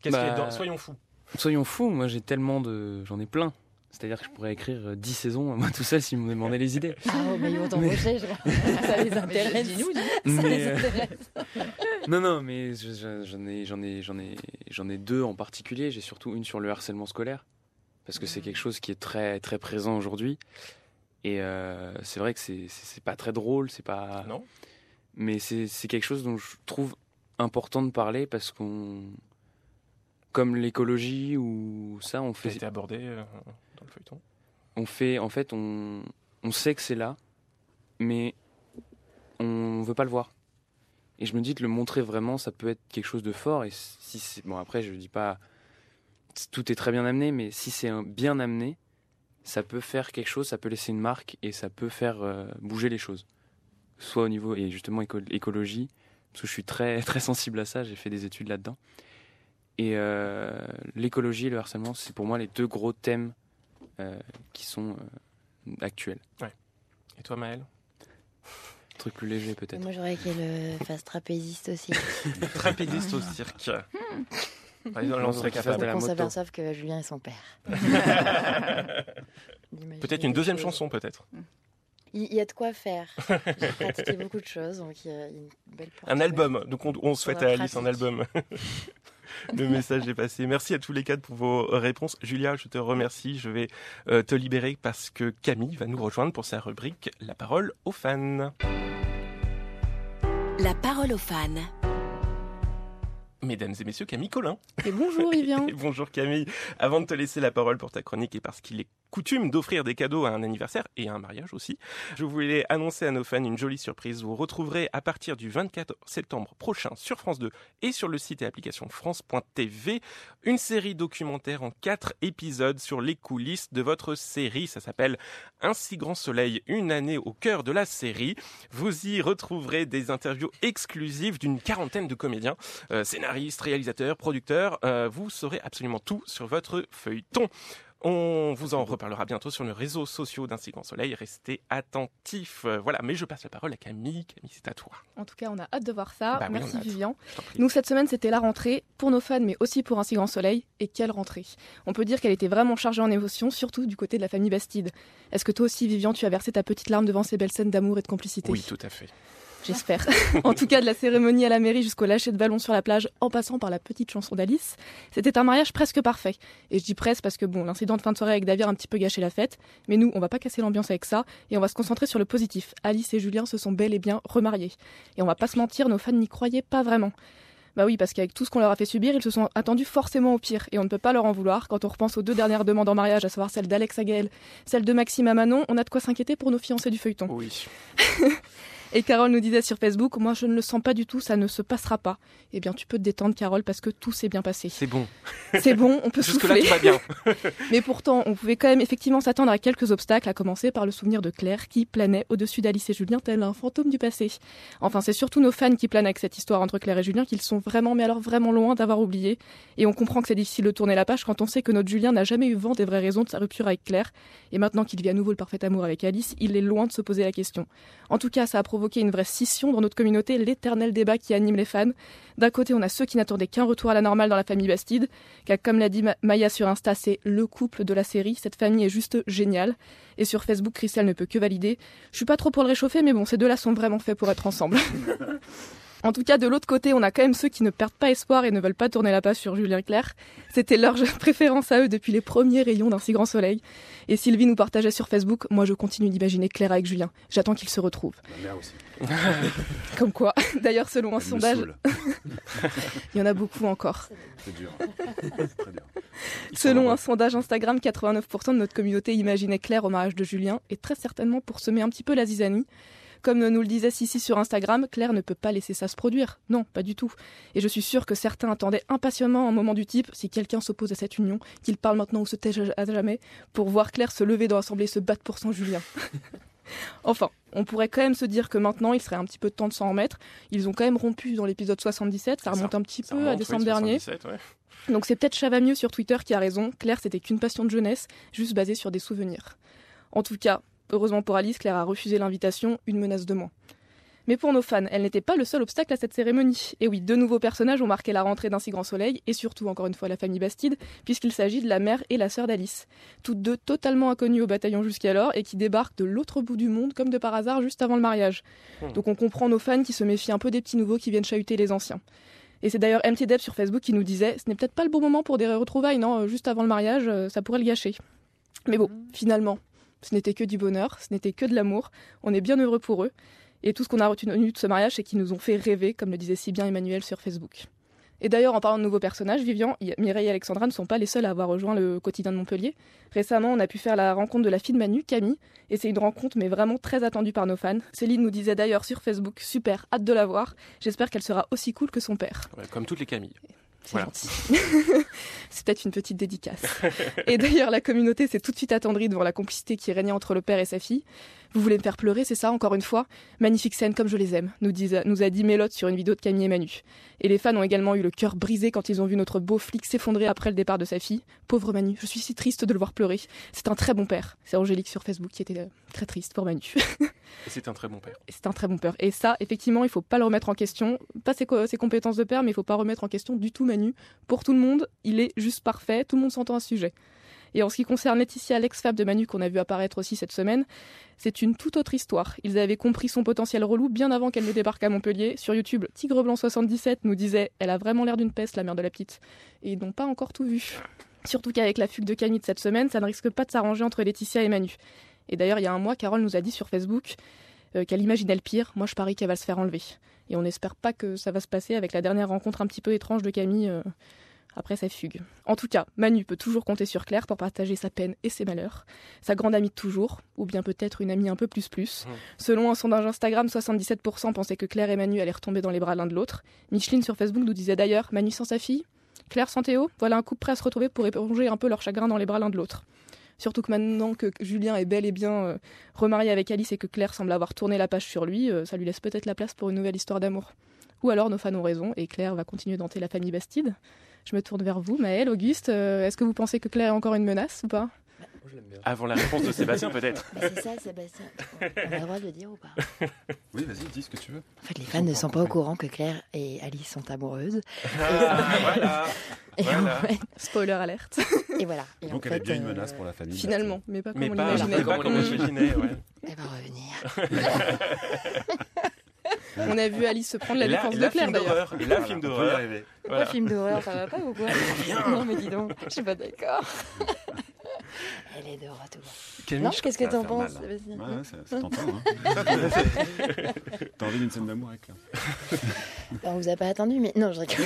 Speaker 2: Qu'est-ce
Speaker 7: Bah,
Speaker 2: qui est dans- Soyons fous.
Speaker 7: Soyons fous, moi j'ai tellement de. J'en ai plein. C'est-à-dire que je pourrais écrire euh, 10 saisons, moi tout seul, si vous me demandez les idées.
Speaker 4: Ah, oh, mais ils vont t'embaucher, je crois. Ça les intéresse.
Speaker 6: Dis-nous, dis-nous.
Speaker 4: Ça
Speaker 7: Mais,
Speaker 4: les
Speaker 7: euh,
Speaker 4: intéresse.
Speaker 7: Non, non, mais je- je- j'en ai, j'en ai, j'en ai, j'en ai deux en particulier. J'ai surtout une sur le harcèlement scolaire parce que c'est quelque chose qui est très, très présent aujourd'hui. Et euh, c'est vrai que c'est, pas très drôle, c'est pas.
Speaker 2: Non.
Speaker 7: Mais c'est, c'est quelque chose dont je trouve important de parler parce qu'on, comme l'écologie ou ça, on
Speaker 2: qui a
Speaker 7: fait,
Speaker 2: été abordé euh,
Speaker 7: on fait, en fait, on, on sait que c'est là, mais on veut pas le voir. Et je me dis que le montrer vraiment, ça peut être quelque chose de fort. Et si c'est bon, après, je dis pas tout est très bien amené, mais si c'est bien amené, ça peut faire quelque chose, ça peut laisser une marque et ça peut faire euh, bouger les choses. Soit au niveau et justement éco- écologie, parce que je suis très très sensible à ça. J'ai fait des études là-dedans. Et euh, l'écologie et le harcèlement, c'est pour moi les deux gros thèmes qui sont euh, actuels.
Speaker 2: Et toi, Maëlle?
Speaker 7: Un truc plus léger peut-être.
Speaker 4: Moi, j'aurais qu'elle euh, fasse trapéziste aussi.
Speaker 2: Trapéziste au cirque. Par exemple, on serait capable.
Speaker 7: de la
Speaker 4: qu'on
Speaker 7: moto.
Speaker 4: s'aperçoive que Julien est son père.
Speaker 2: Peut-être une deuxième chanson, peut-être.
Speaker 4: Il il y a de quoi faire. J'ai pratiqué beaucoup de choses, donc il y a une belle porte
Speaker 2: Un album. Donc on, on souhaite à Alice un album. Le message est passé. Merci à tous les quatre pour vos réponses. Julia, je te remercie. Je vais euh, te libérer parce que Camille va nous rejoindre pour sa rubrique La parole aux fans.
Speaker 1: La parole aux fans.
Speaker 2: Mesdames et messieurs, Camille Collin.
Speaker 6: Et bonjour, Yvian.
Speaker 2: Et bonjour Camille. Avant de te laisser la parole pour ta chronique et parce qu'il est coutume d'offrir des cadeaux à un anniversaire et à un mariage aussi. Je voulais annoncer à nos fans une jolie surprise. Vous retrouverez à partir du 24 septembre prochain sur France 2 et sur le site et application France.tv une série documentaire en quatre épisodes sur les coulisses de votre série. Ça s'appelle Un si grand soleil, une année au cœur de la série. Vous y retrouverez des interviews exclusives d'une quarantaine de comédiens, euh, scénaristes, réalisateurs, producteurs. Euh, vous saurez absolument tout sur votre feuilleton. On vous en reparlera bientôt sur les réseaux sociaux grand soleil. Restez attentifs. Euh, voilà, mais je passe la parole à Camille. Camille, c'est à toi.
Speaker 10: En tout cas, on a hâte de voir ça.
Speaker 2: Bah
Speaker 10: Merci. Vivian. Nous, cette semaine, c'était la rentrée pour nos fans, mais aussi pour grand soleil. Et quelle rentrée On peut dire qu'elle était vraiment chargée en émotions, surtout du côté de la famille Bastide. Est-ce que toi aussi, Vivian, tu as versé ta petite larme devant ces belles scènes d'amour et de complicité?
Speaker 2: Oui, tout à fait.
Speaker 10: J'espère. en tout cas, de la cérémonie à la mairie jusqu'au lâcher de ballon sur la plage, en passant par la petite chanson d'Alice, c'était un mariage presque parfait. Et je dis presque parce que bon, l'incident de fin de soirée avec David a un petit peu gâché la fête, mais nous, on va pas casser l'ambiance avec ça, et on va se concentrer sur le positif. Alice et Julien se sont bel et bien remariés. Et on va pas se mentir, nos fans n'y croyaient pas vraiment. Bah oui, parce qu'avec tout ce qu'on leur a fait subir, ils se sont attendus forcément au pire, et on ne peut pas leur en vouloir. Quand on repense aux deux dernières demandes en mariage, à savoir celle d'Alex à Gaël, celle de Maxime à Manon, on a de quoi s'inquiéter pour nos fiancés du feuilleton.
Speaker 2: Oui.
Speaker 10: Et Carole nous disait sur Facebook, moi je ne le sens pas du tout, ça ne se passera pas. Eh bien tu peux te détendre Carole parce que tout s'est bien passé.
Speaker 2: C'est bon.
Speaker 10: C'est bon, on peut
Speaker 2: Jusque-là,
Speaker 10: souffler.
Speaker 2: tout va bien.
Speaker 10: Mais pourtant, on pouvait quand même effectivement s'attendre à quelques obstacles, à commencer par le souvenir de Claire qui planait au-dessus d'Alice et Julien tel un fantôme du passé. Enfin, c'est surtout nos fans qui planent avec cette histoire entre Claire et Julien qu'ils sont vraiment, mais alors vraiment loin d'avoir oublié. Et on comprend que c'est difficile de tourner la page quand on sait que notre Julien n'a jamais eu vent des vraies raisons de sa rupture avec Claire. Et maintenant qu'il vit à nouveau le parfait amour avec Alice, il est loin de se poser la question. En tout cas, ça a provoqué une vraie scission dans notre communauté, l'éternel débat qui anime les fans. D'un côté, on a ceux qui n'attendaient qu'un retour à la normale dans la famille Bastide, car comme l'a dit Ma- Maya sur Insta, c'est le couple de la série. Cette famille est juste géniale. Et sur Facebook, Christelle ne peut que valider. Je suis pas trop pour le réchauffer, mais bon, ces deux-là sont vraiment faits pour être ensemble. En tout cas, de l'autre côté, on a quand même ceux qui ne perdent pas espoir et ne veulent pas tourner la page sur Julien Claire. C'était leur préférence à eux depuis les premiers rayons d'un si grand soleil. Et Sylvie nous partageait sur Facebook, moi je continue d'imaginer Claire avec Julien. J'attends qu'ils se retrouvent.
Speaker 5: Ma mère aussi.
Speaker 10: Comme quoi, d'ailleurs, selon un
Speaker 5: Elle
Speaker 10: sondage, il y en a beaucoup encore.
Speaker 5: C'est dur. C'est très dur.
Speaker 10: Selon un sondage Instagram, 89% de notre communauté imaginait Claire au mariage de Julien, et très certainement pour semer un petit peu la zizanie. Comme nous le disait Sissi sur Instagram, Claire ne peut pas laisser ça se produire. Non, pas du tout. Et je suis sûre que certains attendaient impatiemment un moment du type, si quelqu'un s'oppose à cette union, qu'il parle maintenant ou se tait à jamais, pour voir Claire se lever dans l'assemblée et se battre pour son Julien. enfin, on pourrait quand même se dire que maintenant, il serait un petit peu de temps de s'en remettre. Ils ont quand même rompu dans l'épisode 77, ça
Speaker 2: Ça
Speaker 10: remonte un petit peu
Speaker 2: remonte,
Speaker 10: à
Speaker 2: oui,
Speaker 10: décembre dernier.
Speaker 2: 77, ouais.
Speaker 10: Donc c'est peut-être Chavamieux sur Twitter qui a raison. Claire, c'était qu'une passion de jeunesse, juste basée sur des souvenirs. En tout cas, heureusement pour Alice, Claire a refusé l'invitation, une menace de moins. Mais pour nos fans, elle n'était pas le seul obstacle à cette cérémonie. Et oui, deux nouveaux personnages ont marqué la rentrée d'un si grand soleil, et surtout encore une fois la famille Bastide, puisqu'il s'agit de la mère et la sœur d'Alice. Toutes deux totalement inconnues au bataillon jusqu'alors, et qui débarquent de l'autre bout du monde comme de par hasard juste avant le mariage.
Speaker 2: Hmm.
Speaker 10: Donc on comprend nos fans qui se méfient un peu des petits nouveaux qui viennent chahuter les anciens. Et c'est d'ailleurs MT Deb sur Facebook qui nous disait ce n'est peut-être pas le bon moment pour des retrouvailles, non, euh, juste avant le mariage, euh, ça pourrait le gâcher. Mais bon, finalement, ce n'était que du bonheur, ce n'était que de l'amour, on est bien heureux pour eux. Et tout ce qu'on a retenu de ce mariage, c'est qu'ils nous ont fait rêver, comme le disait si bien Emmanuel sur Facebook. Et d'ailleurs, en parlant de nouveaux personnages, Vivian, Mireille et Alexandra ne sont pas les seuls à avoir rejoint le quotidien de Montpellier. Récemment, on a pu faire la rencontre de la fille de Manu, Camille, et c'est une rencontre mais vraiment très attendue par nos fans. Céline nous disait d'ailleurs sur Facebook, super, hâte de la voir. J'espère qu'elle sera aussi cool que son père.
Speaker 2: Comme toutes les Camilles.
Speaker 10: C'est
Speaker 2: Voilà.
Speaker 10: gentil. c'est peut-être une petite dédicace. Et d'ailleurs, la communauté s'est tout de suite attendrie devant la complicité qui régnait entre le père et sa fille. Vous voulez me faire pleurer, c'est ça, encore une fois? Magnifique scène comme je les aime, nous, disent- nous a dit Mélotte sur une vidéo de Camille et Manu. Et les fans ont également eu le cœur brisé quand ils ont vu notre beau flic s'effondrer après le départ de sa fille. Pauvre Manu, je suis si triste de le voir pleurer. C'est un très bon père. C'est Angélique sur Facebook qui était euh, très triste pour Manu.
Speaker 2: Et c'est un très bon père.
Speaker 10: Et C'est un très bon père. Et ça, effectivement, il faut pas le remettre en question. Pas ses, ses compétences de père, mais il faut pas remettre en question du tout Manu. Pour tout le monde, il est juste parfait. Tout le monde s'entend à ce sujet. Et en ce qui concerne Laetitia, l'ex-femme de Manu qu'on a vu apparaître aussi cette semaine, c'est une toute autre histoire. Ils avaient compris son potentiel relou bien avant qu'elle ne débarque à Montpellier. Sur YouTube, Tigre Blanc 77 nous disait Elle a vraiment l'air d'une peste, la mère de la petite. Et ils n'ont pas encore tout vu. Surtout qu'avec la fugue de Camille de cette semaine, ça ne risque pas de s'arranger entre Laetitia et Manu. Et d'ailleurs, il y a un mois, Carole nous a dit sur Facebook euh, qu'elle imaginait le pire. Moi, je parie qu'elle va se faire enlever. Et on n'espère pas que ça va se passer avec la dernière rencontre un petit peu étrange de Camille. euh, Après, ça fugue. En tout cas, Manu peut toujours compter sur Claire pour partager sa peine et ses malheurs. Sa grande amie de toujours, ou bien peut-être une amie un peu plus plus.
Speaker 2: Mmh.
Speaker 10: Selon un sondage Instagram, 77% pensaient que Claire et Manu allaient retomber dans les bras l'un de l'autre. Micheline sur Facebook nous disait d'ailleurs Manu sans sa fille? Claire sans Théo Voilà un couple prêt à se retrouver pour éponger un peu leur chagrin dans les bras l'un de l'autre. Surtout que maintenant que Julien est bel et bien euh, remarié avec Alice et que Claire semble avoir tourné la page sur lui, euh, ça lui laisse peut-être la place pour une nouvelle histoire d'amour. Ou alors nos fans ont raison et Claire va continuer d'hanter la famille Bastide. Je me tourne vers vous, Maëlle, Auguste. euh, Est-ce que vous pensez que Claire est encore une menace ou pas?
Speaker 2: Avant la réponse de Sébastien, peut-être.
Speaker 4: Bah, c'est ça, Sébastien. On a le droit de le dire ou pas?
Speaker 5: Oui, vas-y, dis ce que tu veux.
Speaker 4: En fait, les fans ne sont pas au courant que Claire et Alice sont amoureuses.
Speaker 2: Ah, voilà.
Speaker 4: Et,
Speaker 2: Voilà.
Speaker 4: en fait-
Speaker 10: Spoiler alerte.
Speaker 4: et voilà. Et
Speaker 5: Donc
Speaker 4: en
Speaker 5: elle est
Speaker 4: fait,
Speaker 5: bien une
Speaker 4: euh,
Speaker 5: menace pour la famille.
Speaker 10: Finalement, mais pas comme
Speaker 2: Mais
Speaker 10: on
Speaker 2: pas,
Speaker 10: l'imaginait.
Speaker 2: pas comme on l'imaginait, ouais.
Speaker 4: Elle va revenir.
Speaker 10: On a vu Alice se prendre la
Speaker 2: Et là,
Speaker 10: défense
Speaker 2: et
Speaker 10: de
Speaker 2: là,
Speaker 10: Claire
Speaker 2: film
Speaker 10: d'ailleurs.
Speaker 2: d'horreur. Et là, film d'horreur. Voilà.
Speaker 4: film d'horreur, ça va pas ou quoi? Non, mais dis donc, je suis pas d'accord. Elle est de retour.
Speaker 2: Camille,
Speaker 4: Non, qu'est-ce que t'en penses, Sébastien
Speaker 5: Ouais, ouais, ça, ça t'entend. Hein. T'as envie d'une scène d'amour avec Claire
Speaker 4: On vous a pas attendu, mais non, je rigole.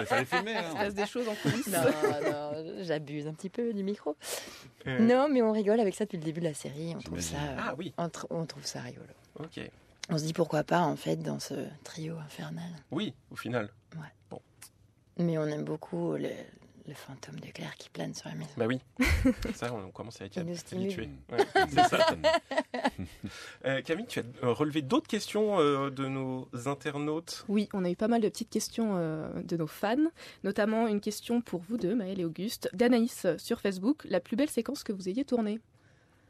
Speaker 5: Il fallait filmer.
Speaker 10: Il se
Speaker 5: Hein.
Speaker 10: passe des choses en coulisses.
Speaker 4: Non, non, j'abuse un petit peu du micro.
Speaker 2: Euh,
Speaker 4: Non, mais on rigole avec ça depuis le début de la série. On trouve ça,
Speaker 5: J'imagine.
Speaker 2: Ah oui,
Speaker 4: on, tr- on trouve ça rigolo.
Speaker 2: ok.
Speaker 4: On se dit pourquoi pas en fait dans ce trio infernal.
Speaker 2: Oui, au final.
Speaker 4: Mais on aime beaucoup le, le fantôme de Claire qui plane sur la maison.
Speaker 2: Bah oui. Ça, on commence à être
Speaker 4: Il nous
Speaker 2: habitué. Ouais, c'est ça. Euh, Camille, tu as euh, relevé d'autres questions euh, de nos internautes?
Speaker 10: Oui, on a eu pas mal de petites questions euh, de nos fans, notamment une question pour vous deux, Maëlle et Auguste, d'Anaïs sur Facebook. La plus belle séquence que vous ayez tournée?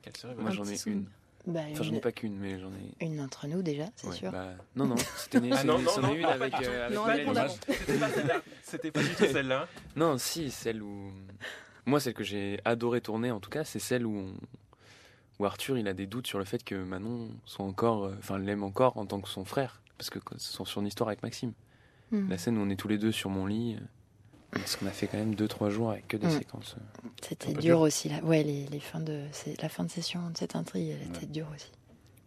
Speaker 2: Quelle serait
Speaker 7: Moi, j'en ai une.
Speaker 4: Bah,
Speaker 7: Enfin, j'en ai
Speaker 4: une,
Speaker 7: pas qu'une, mais j'en ai.
Speaker 4: une d'entre nous déjà, c'est
Speaker 7: Ouais,
Speaker 4: sûr.
Speaker 7: bah, non, non, c'était une,
Speaker 2: Ah non, non,
Speaker 7: une avec.
Speaker 2: pas du tout.
Speaker 7: euh, avec
Speaker 10: Non.
Speaker 2: C'était pas celle-là. C'était pas du tout celle-là.
Speaker 7: Non, si, celle où. Moi, celle que j'ai adoré tourner, en tout cas, c'est celle où, on- où Arthur il a des doutes sur le fait que Manon soit encore. euh, Enfin, l'aime encore en tant que son frère. Parce que c'est son, son histoire avec Maxime.
Speaker 4: Mhm.
Speaker 7: La scène où on est tous les deux sur mon lit. Parce qu'on a fait quand même 2-3 jours avec que des
Speaker 4: Mm.
Speaker 7: séquences.
Speaker 4: C'était dur
Speaker 2: dur.
Speaker 4: aussi là. Ouais, les, les fins de c'est la fin de session de cette intrigue, elle était
Speaker 5: Ouais.
Speaker 4: dure aussi.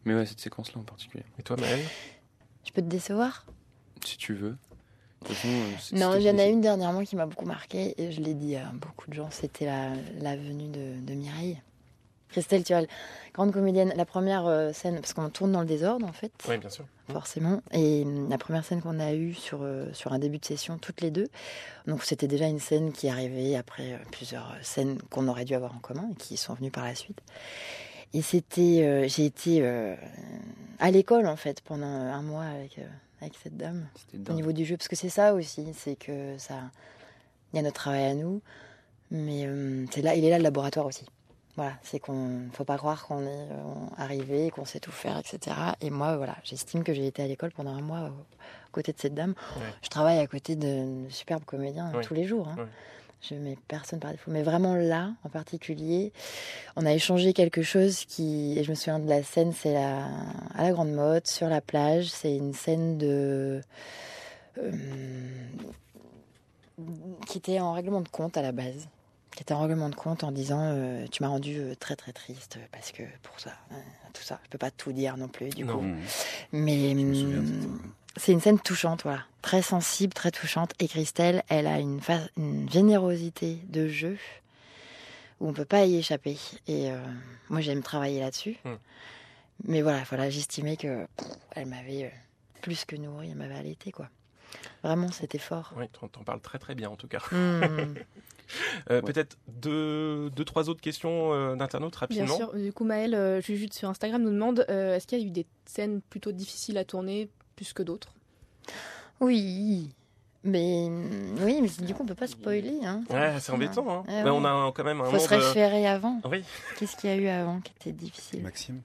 Speaker 7: Mais ouais, cette séquence-là en particulier.
Speaker 2: Et toi, Maëlle?
Speaker 4: Je peux te décevoir?
Speaker 7: Si tu veux. De toute façon, euh,
Speaker 4: Non, il y en a une dernièrement qui m'a beaucoup marqué et je l'ai dit à beaucoup de gens. C'était la, la venue de, de Mireille. Christelle Tual, grande comédienne. La première euh, scène, parce qu'on tourne dans le désordre en fait,
Speaker 2: Oui, bien sûr.
Speaker 4: forcément. Et hum, la première scène qu'on a eue sur, euh, sur un début de session, toutes les deux. Donc c'était déjà une scène qui arrivait après euh, plusieurs scènes qu'on aurait dû avoir en commun et qui sont venues par la suite. Et c'était, euh, j'ai été euh, à l'école en fait pendant un mois avec, euh, avec cette dame
Speaker 7: C'était
Speaker 4: au niveau du jeu, parce que c'est ça aussi, c'est que ça, il y a notre travail à nous, mais euh, c'est là, il est là le laboratoire aussi. Voilà, c'est qu'on, faut pas croire qu'on est euh, arrivé, qu'on sait tout faire, etc. Et moi, voilà, j'estime que j'ai été à l'école pendant un mois au- aux côtés de cette dame.
Speaker 2: Ouais.
Speaker 4: Je travaille à côté de, de superbes comédiens
Speaker 2: Ouais.
Speaker 4: tous les jours. hein.
Speaker 2: Ouais.
Speaker 4: Je mets personne par défaut, mais vraiment là, en particulier, on a échangé quelque chose qui, et je me souviens de la scène, c'est la, à la Grande Motte, sur la plage. C'est une scène de euh, qui était en règlement de compte à la base, qui était en règlement de compte en disant euh, tu m'as rendu euh, très très triste parce que pour ça, euh, tout ça, je peux pas tout dire non plus du
Speaker 2: Non.
Speaker 4: coup.
Speaker 5: Mmh.
Speaker 4: Mais
Speaker 5: scène.
Speaker 4: c'est une scène touchante, voilà, très sensible, très touchante. Et Christelle, elle a une, générosité de jeu où on peut pas y échapper. Et moi, j'aime travailler là-dessus.
Speaker 2: Mm.
Speaker 4: Mais voilà, voilà, j'estimais que pff, elle m'avait plus que nourri, elle m'avait allaité, quoi. Vraiment, c'était fort.
Speaker 2: Oui, t'en t'en parles très très bien en tout cas. Euh, Peut-être deux, deux, trois autres questions euh, d'internautes
Speaker 10: Bien
Speaker 2: rapidement.
Speaker 10: sûr. Du coup, Maëlle, euh, Jujute sur Instagram nous demande euh, est-ce qu'il y a eu des scènes plutôt difficiles à tourner plus que d'autres?
Speaker 4: Oui, mais mm, oui, mais du coup, on peut pas spoiler. Hein.
Speaker 2: Ouais, c'est embêtant. Hein.
Speaker 4: Eh
Speaker 2: Mais
Speaker 4: ouais.
Speaker 2: on a quand même un
Speaker 4: Faut se
Speaker 2: monde, euh,
Speaker 4: référer avant.
Speaker 2: Oui.
Speaker 4: Qu'est-ce qu'il y a eu avant qui était difficile?
Speaker 5: Maxime?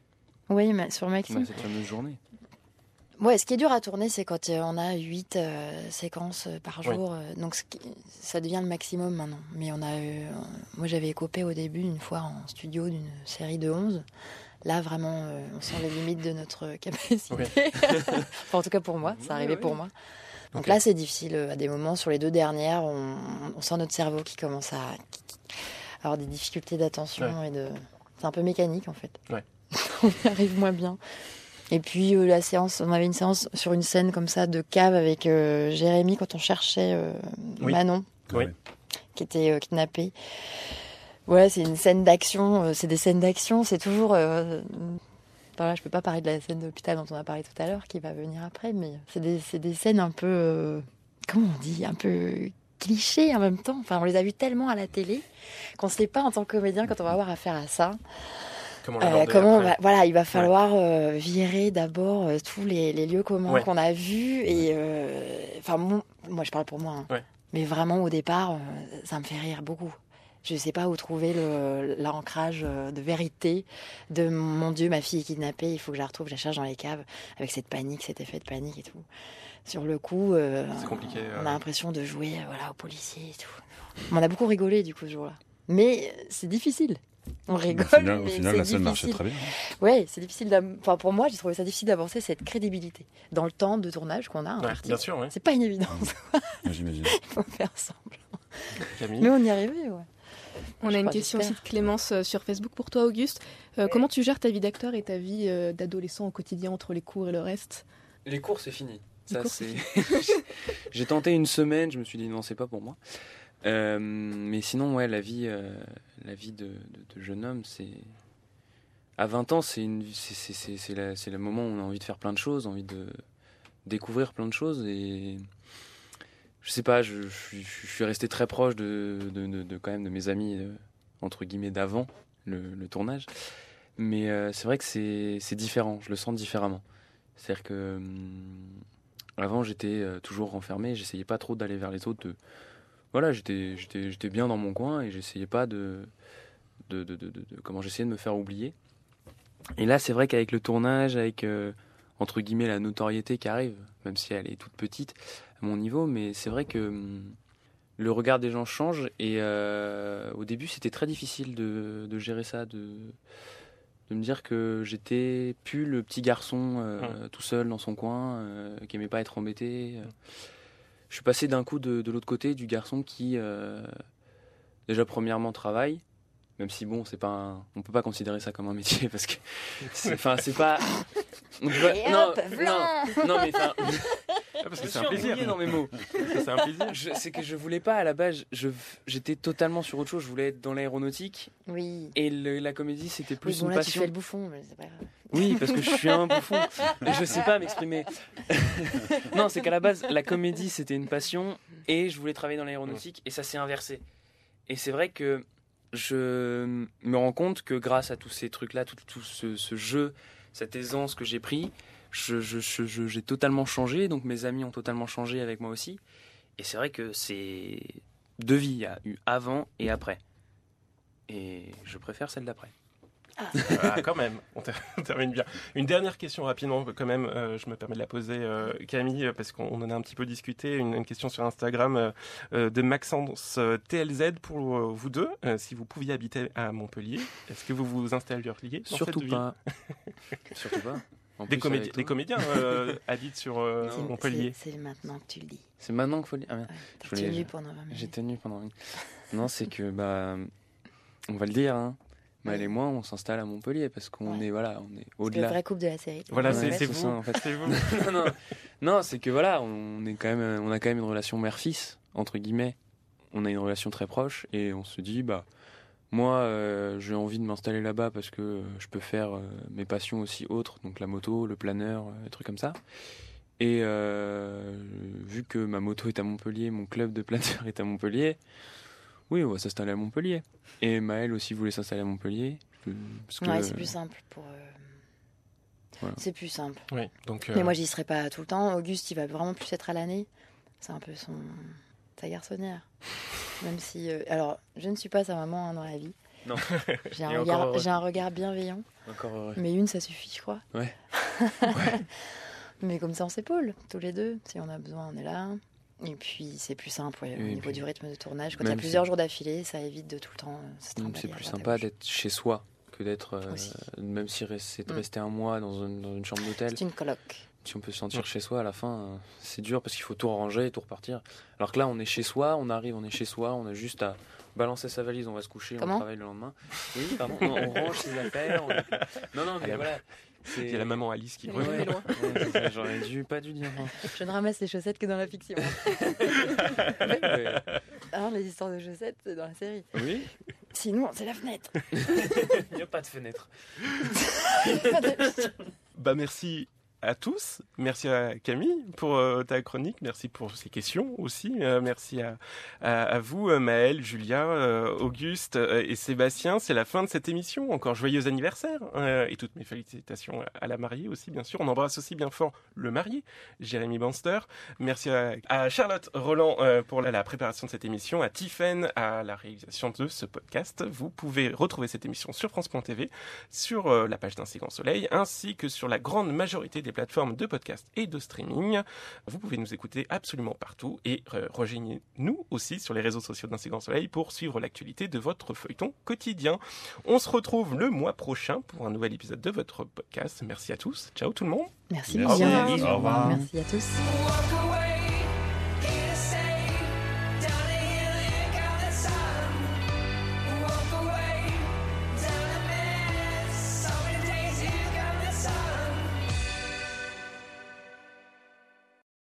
Speaker 4: Oui, ma- sur
Speaker 7: Bah,
Speaker 4: Maxime.
Speaker 7: cette fameuse journée.
Speaker 4: Ouais, ce qui est dur à tourner, c'est quand euh, on a 8 séquences euh, par jour. euh, donc, qui- ça devient le maximum maintenant. Mais on a eu. euh, moi, j'avais écopé au début, une fois en studio, d'une série de 11. Là, vraiment, euh, on sent les limites de notre capacité.
Speaker 2: Oui.
Speaker 4: enfin, en tout cas, pour moi, ça arrivait
Speaker 7: oui.
Speaker 4: pour moi. Donc là, c'est difficile. euh, À des moments, sur les deux dernières, on, on sent notre cerveau qui commence à avoir des difficultés d'attention et de. C'est un peu mécanique, en fait.
Speaker 2: Ouais.
Speaker 4: on y arrive moins bien. Et puis euh, la séance, on avait une séance sur une scène comme ça de cave avec euh, Jérémy quand on cherchait euh,
Speaker 2: Oui.
Speaker 4: Manon
Speaker 2: Oui.
Speaker 4: qui était euh, kidnappé. Ouais, c'est une scène d'action. euh, c'est des scènes d'action. C'est toujours. Euh, voilà, je peux pas parler de la scène d'hôpital dont on a parlé tout à l'heure, qui va venir après, mais c'est des, c'est des scènes un peu. euh, comment on dit Un peu clichés en même temps. Enfin, on les a vus tellement à la télé qu'on ne sait pas en tant que comédien quand on va avoir affaire à ça.
Speaker 2: Comment
Speaker 4: Euh, comment va- voilà, il va falloir euh, virer d'abord euh, tous les, les lieux communs
Speaker 2: Ouais.
Speaker 4: qu'on a vus et enfin mon- moi je parle pour moi, hein.
Speaker 2: Ouais.
Speaker 4: mais vraiment au départ ça me fait rire beaucoup. Je sais pas où trouver l'ancrage de vérité de mon Dieu ma fille est kidnappée, il faut que je la retrouve, je la cherche dans les caves avec cette panique, cet effet de panique et tout. Sur le coup, euh,
Speaker 2: compliqué. euh,
Speaker 4: on a l'impression de jouer voilà, aux policiers et tout. On a beaucoup rigolé du coup ce jour-là. Mais c'est difficile. On rigole,
Speaker 5: Au final, au
Speaker 4: mais
Speaker 5: final,
Speaker 4: c'est
Speaker 5: la scène marchait
Speaker 4: difficile.
Speaker 5: très bien.
Speaker 4: Ouais, c'est difficile. Enfin, pour moi, j'ai trouvé ça difficile d'avancer cette crédibilité dans le temps de tournage qu'on a. un
Speaker 2: ouais,
Speaker 4: artiste.
Speaker 2: bien sûr, ouais.
Speaker 4: C'est pas une évidence.
Speaker 5: Ouais, J'imagine.
Speaker 4: Il faut faire semblant.
Speaker 2: Camille.
Speaker 4: Mais on y arrivait, ouais.
Speaker 10: On
Speaker 4: Je
Speaker 10: a une question aussi de Clémence euh, sur Facebook pour toi, Auguste. Euh, Comment tu gères ta vie d'acteur et ta vie euh, d'adolescent au quotidien entre les cours et le reste?
Speaker 7: Les cours, c'est fini. Ça, c'est. J'ai tenté une semaine, je me suis dit non, c'est pas pour moi. Euh, mais sinon, ouais, la vie, euh, la vie de, jeune homme, c'est. À 20 ans, c'est le moment où on a envie de faire plein de choses, envie de découvrir plein de choses et. Je sais pas, je, suis- resté très proche de, de, quand même de mes amis euh, entre guillemets d'avant le, tournage, mais c'est vrai que c'est, différent, je le sens différemment. C'est-à-dire que hum, avant j'étais toujours renfermé, j'essayais pas trop d'aller vers les autres. Voilà, j'étais, j'étais, j'étais bien dans mon coin et j'essayais pas de, de, de, de- comment j'essayais de me faire oublier. Et là, c'est vrai qu'avec le tournage, avec euh, entre guillemets la notoriété qui arrive, même si elle est toute petite à mon niveau, mais c'est vrai que hum, le regard des gens change et euh, au début c'était très difficile de, de gérer ça, de, de me dire que j'étais plus le petit garçon euh, tout seul dans son coin, euh, qui aimait pas être embêté. euh. Je suis passé d'un coup de, de l'autre côté du garçon qui euh, déjà premièrement travaille, même si bon c'est pas un- on peut pas considérer ça comme un métier parce que enfin c'est pas on peut pas- non, non non mais
Speaker 2: Ah, parce que c'est un plaisir.
Speaker 7: dans mes mots.
Speaker 2: C'est un plaisir.
Speaker 7: Je- C'est que je voulais pas à la base, je- j'étais totalement sur autre chose. Je voulais être dans l'aéronautique
Speaker 4: Oui.
Speaker 7: et le- la comédie c'était
Speaker 4: Oui,
Speaker 7: plus
Speaker 4: bon,
Speaker 7: une
Speaker 4: là, tu
Speaker 7: passion.
Speaker 4: fais le bouffon, mais c'est pas grave.
Speaker 7: Oui, parce que je suis un bouffon et je sais pas m'exprimer. non, c'est qu'à la base la comédie c'était une passion et je voulais travailler dans l'aéronautique et ça s'est inversé. Et c'est vrai que je me rends compte que grâce à tous ces trucs-là, tout, tout ce, ce jeu, cette aisance que j'ai pris, je- je- je- je- j'ai totalement changé. Donc mes amis ont totalement changé avec moi aussi. Et c'est vrai que c'est deux vies. Il y a eu avant et après. Et je préfère celle d'après.
Speaker 2: Ah, quand même, on ter- on termine bien. Une dernière question rapidement, quand même, euh, je me permets de la poser, euh, Camille, parce qu'on on en a un petit peu discuté. Une, une question sur Instagram euh, euh, de Maxence euh, TLZ pour euh, vous deux. Euh, si vous pouviez habiter à Montpellier, est-ce que vous vous installeriez
Speaker 7: Surtout pas. Surtout pas. En
Speaker 2: Des,
Speaker 7: plus,
Speaker 2: comédi- des comédiens euh, habitent sur euh,
Speaker 4: C'est-
Speaker 2: Montpellier.
Speaker 4: C'est c'est maintenant que tu le dis.
Speaker 7: C'est maintenant qu'il faut le dire. Ah.
Speaker 4: Ouais,
Speaker 7: voulais-
Speaker 4: tenu pendant 20
Speaker 7: J'ai
Speaker 4: minutes.
Speaker 7: tenu pendant une. Non, c'est que, bah. On va le dire, hein. Maël et moi, on s'installe à Montpellier parce qu'on
Speaker 4: Ouais.
Speaker 7: est, voilà, on est
Speaker 4: C'est le
Speaker 7: au-delà.
Speaker 4: vrai couple de la série.
Speaker 2: Voilà, c'est c'est
Speaker 7: c'est
Speaker 2: vous.
Speaker 7: ça, en fait.
Speaker 2: C'est vous.
Speaker 7: non, non, non, c'est que voilà, on est quand même, on a quand même une relation mère-fils entre guillemets. On a une relation très proche et on se dit bah moi euh, j'ai envie de m'installer là-bas parce que euh, je peux faire euh, mes passions aussi autres, donc la moto, le planeur, des trucs comme ça. Et euh, vu que ma moto est à Montpellier, mon club de planeur est à Montpellier, oui, on va s'installer à Montpellier. Et Maël aussi voulait s'installer à Montpellier. Parce que,
Speaker 4: Ouais, c'est plus simple pour.
Speaker 7: Voilà.
Speaker 4: C'est plus simple.
Speaker 2: Oui, donc. euh,
Speaker 4: Mais moi, j'y serai pas tout le temps. Auguste, il va vraiment plus être à l'année. C'est un peu son sa garçonnière. Même si, euh, alors, je ne suis pas sa maman hein, dans la vie.
Speaker 7: Non.
Speaker 4: J'ai un
Speaker 7: encore
Speaker 4: regard, j'ai un regard bienveillant.
Speaker 7: Encore heureux.
Speaker 4: Mais une, ça suffit, je crois.
Speaker 7: Ouais.
Speaker 4: Mais comme ça, on s'épaule tous les deux. Si on a besoin, on est là. Et puis, c'est plus simple ouais, au niveau
Speaker 7: puis,
Speaker 4: du rythme de tournage. Quand il y a plusieurs
Speaker 7: si-
Speaker 4: jours d'affilée, ça évite de tout le temps euh, se
Speaker 7: C'est plus sympa d'être chez soi que d'être, euh, même si c'est de
Speaker 4: Mm.
Speaker 7: rester un mois dans une, dans une chambre d'hôtel,
Speaker 4: C'est une coloc.
Speaker 7: Si on peut se sentir chez soi à la fin, euh, c'est dur parce qu'il faut tout ranger et tout repartir. Alors que là, on est chez soi, on arrive, on est chez soi, on a juste à balancer sa valise, on va se coucher,
Speaker 4: Comment
Speaker 7: on travaille le lendemain. Oui, pardon, non, on range ses affaires. on- Non, non,
Speaker 2: Ah,
Speaker 7: mais
Speaker 2: la-
Speaker 7: voilà.
Speaker 2: Il y a la maman Alice qui revient.
Speaker 10: ouais.
Speaker 7: Ouais, J'aurais dû, pas dû dire. hein.
Speaker 4: Je ne ramasse les chaussettes que dans la fiction. Hein, les histoires de chaussettes, c'est dans la série.
Speaker 2: Oui.
Speaker 4: Sinon, c'est la fenêtre.
Speaker 7: Il n'y a pas de fenêtre.
Speaker 2: Bah merci à tous. Merci à Camille pour euh, ta chronique. Merci pour ces questions aussi. Euh, merci à, vous, euh, Maël, euh, Auguste et Sébastien. C'est la fin de cette émission. Encore joyeux anniversaire et toutes mes félicitations à la mariée aussi, bien sûr. On embrasse aussi bien fort le marié, Jérémy Banster. Merci à, Charlotte Roland pour la, préparation de cette émission, à Tiffen à la réalisation de ce podcast. Vous pouvez retrouver cette émission sur France.tv, sur la page Grand Soleil, ainsi que sur la grande majorité des plateformes de podcast et de streaming. Vous pouvez nous écouter absolument partout et euh, rejoignez-nous aussi sur les réseaux sociaux d'un Grand Soleil pour suivre l'actualité de votre feuilleton quotidien. On se retrouve le mois prochain pour un nouvel épisode de votre podcast. Merci à tous. Ciao tout le monde.
Speaker 4: Merci,
Speaker 5: Merci. Au revoir.
Speaker 4: Merci à tous.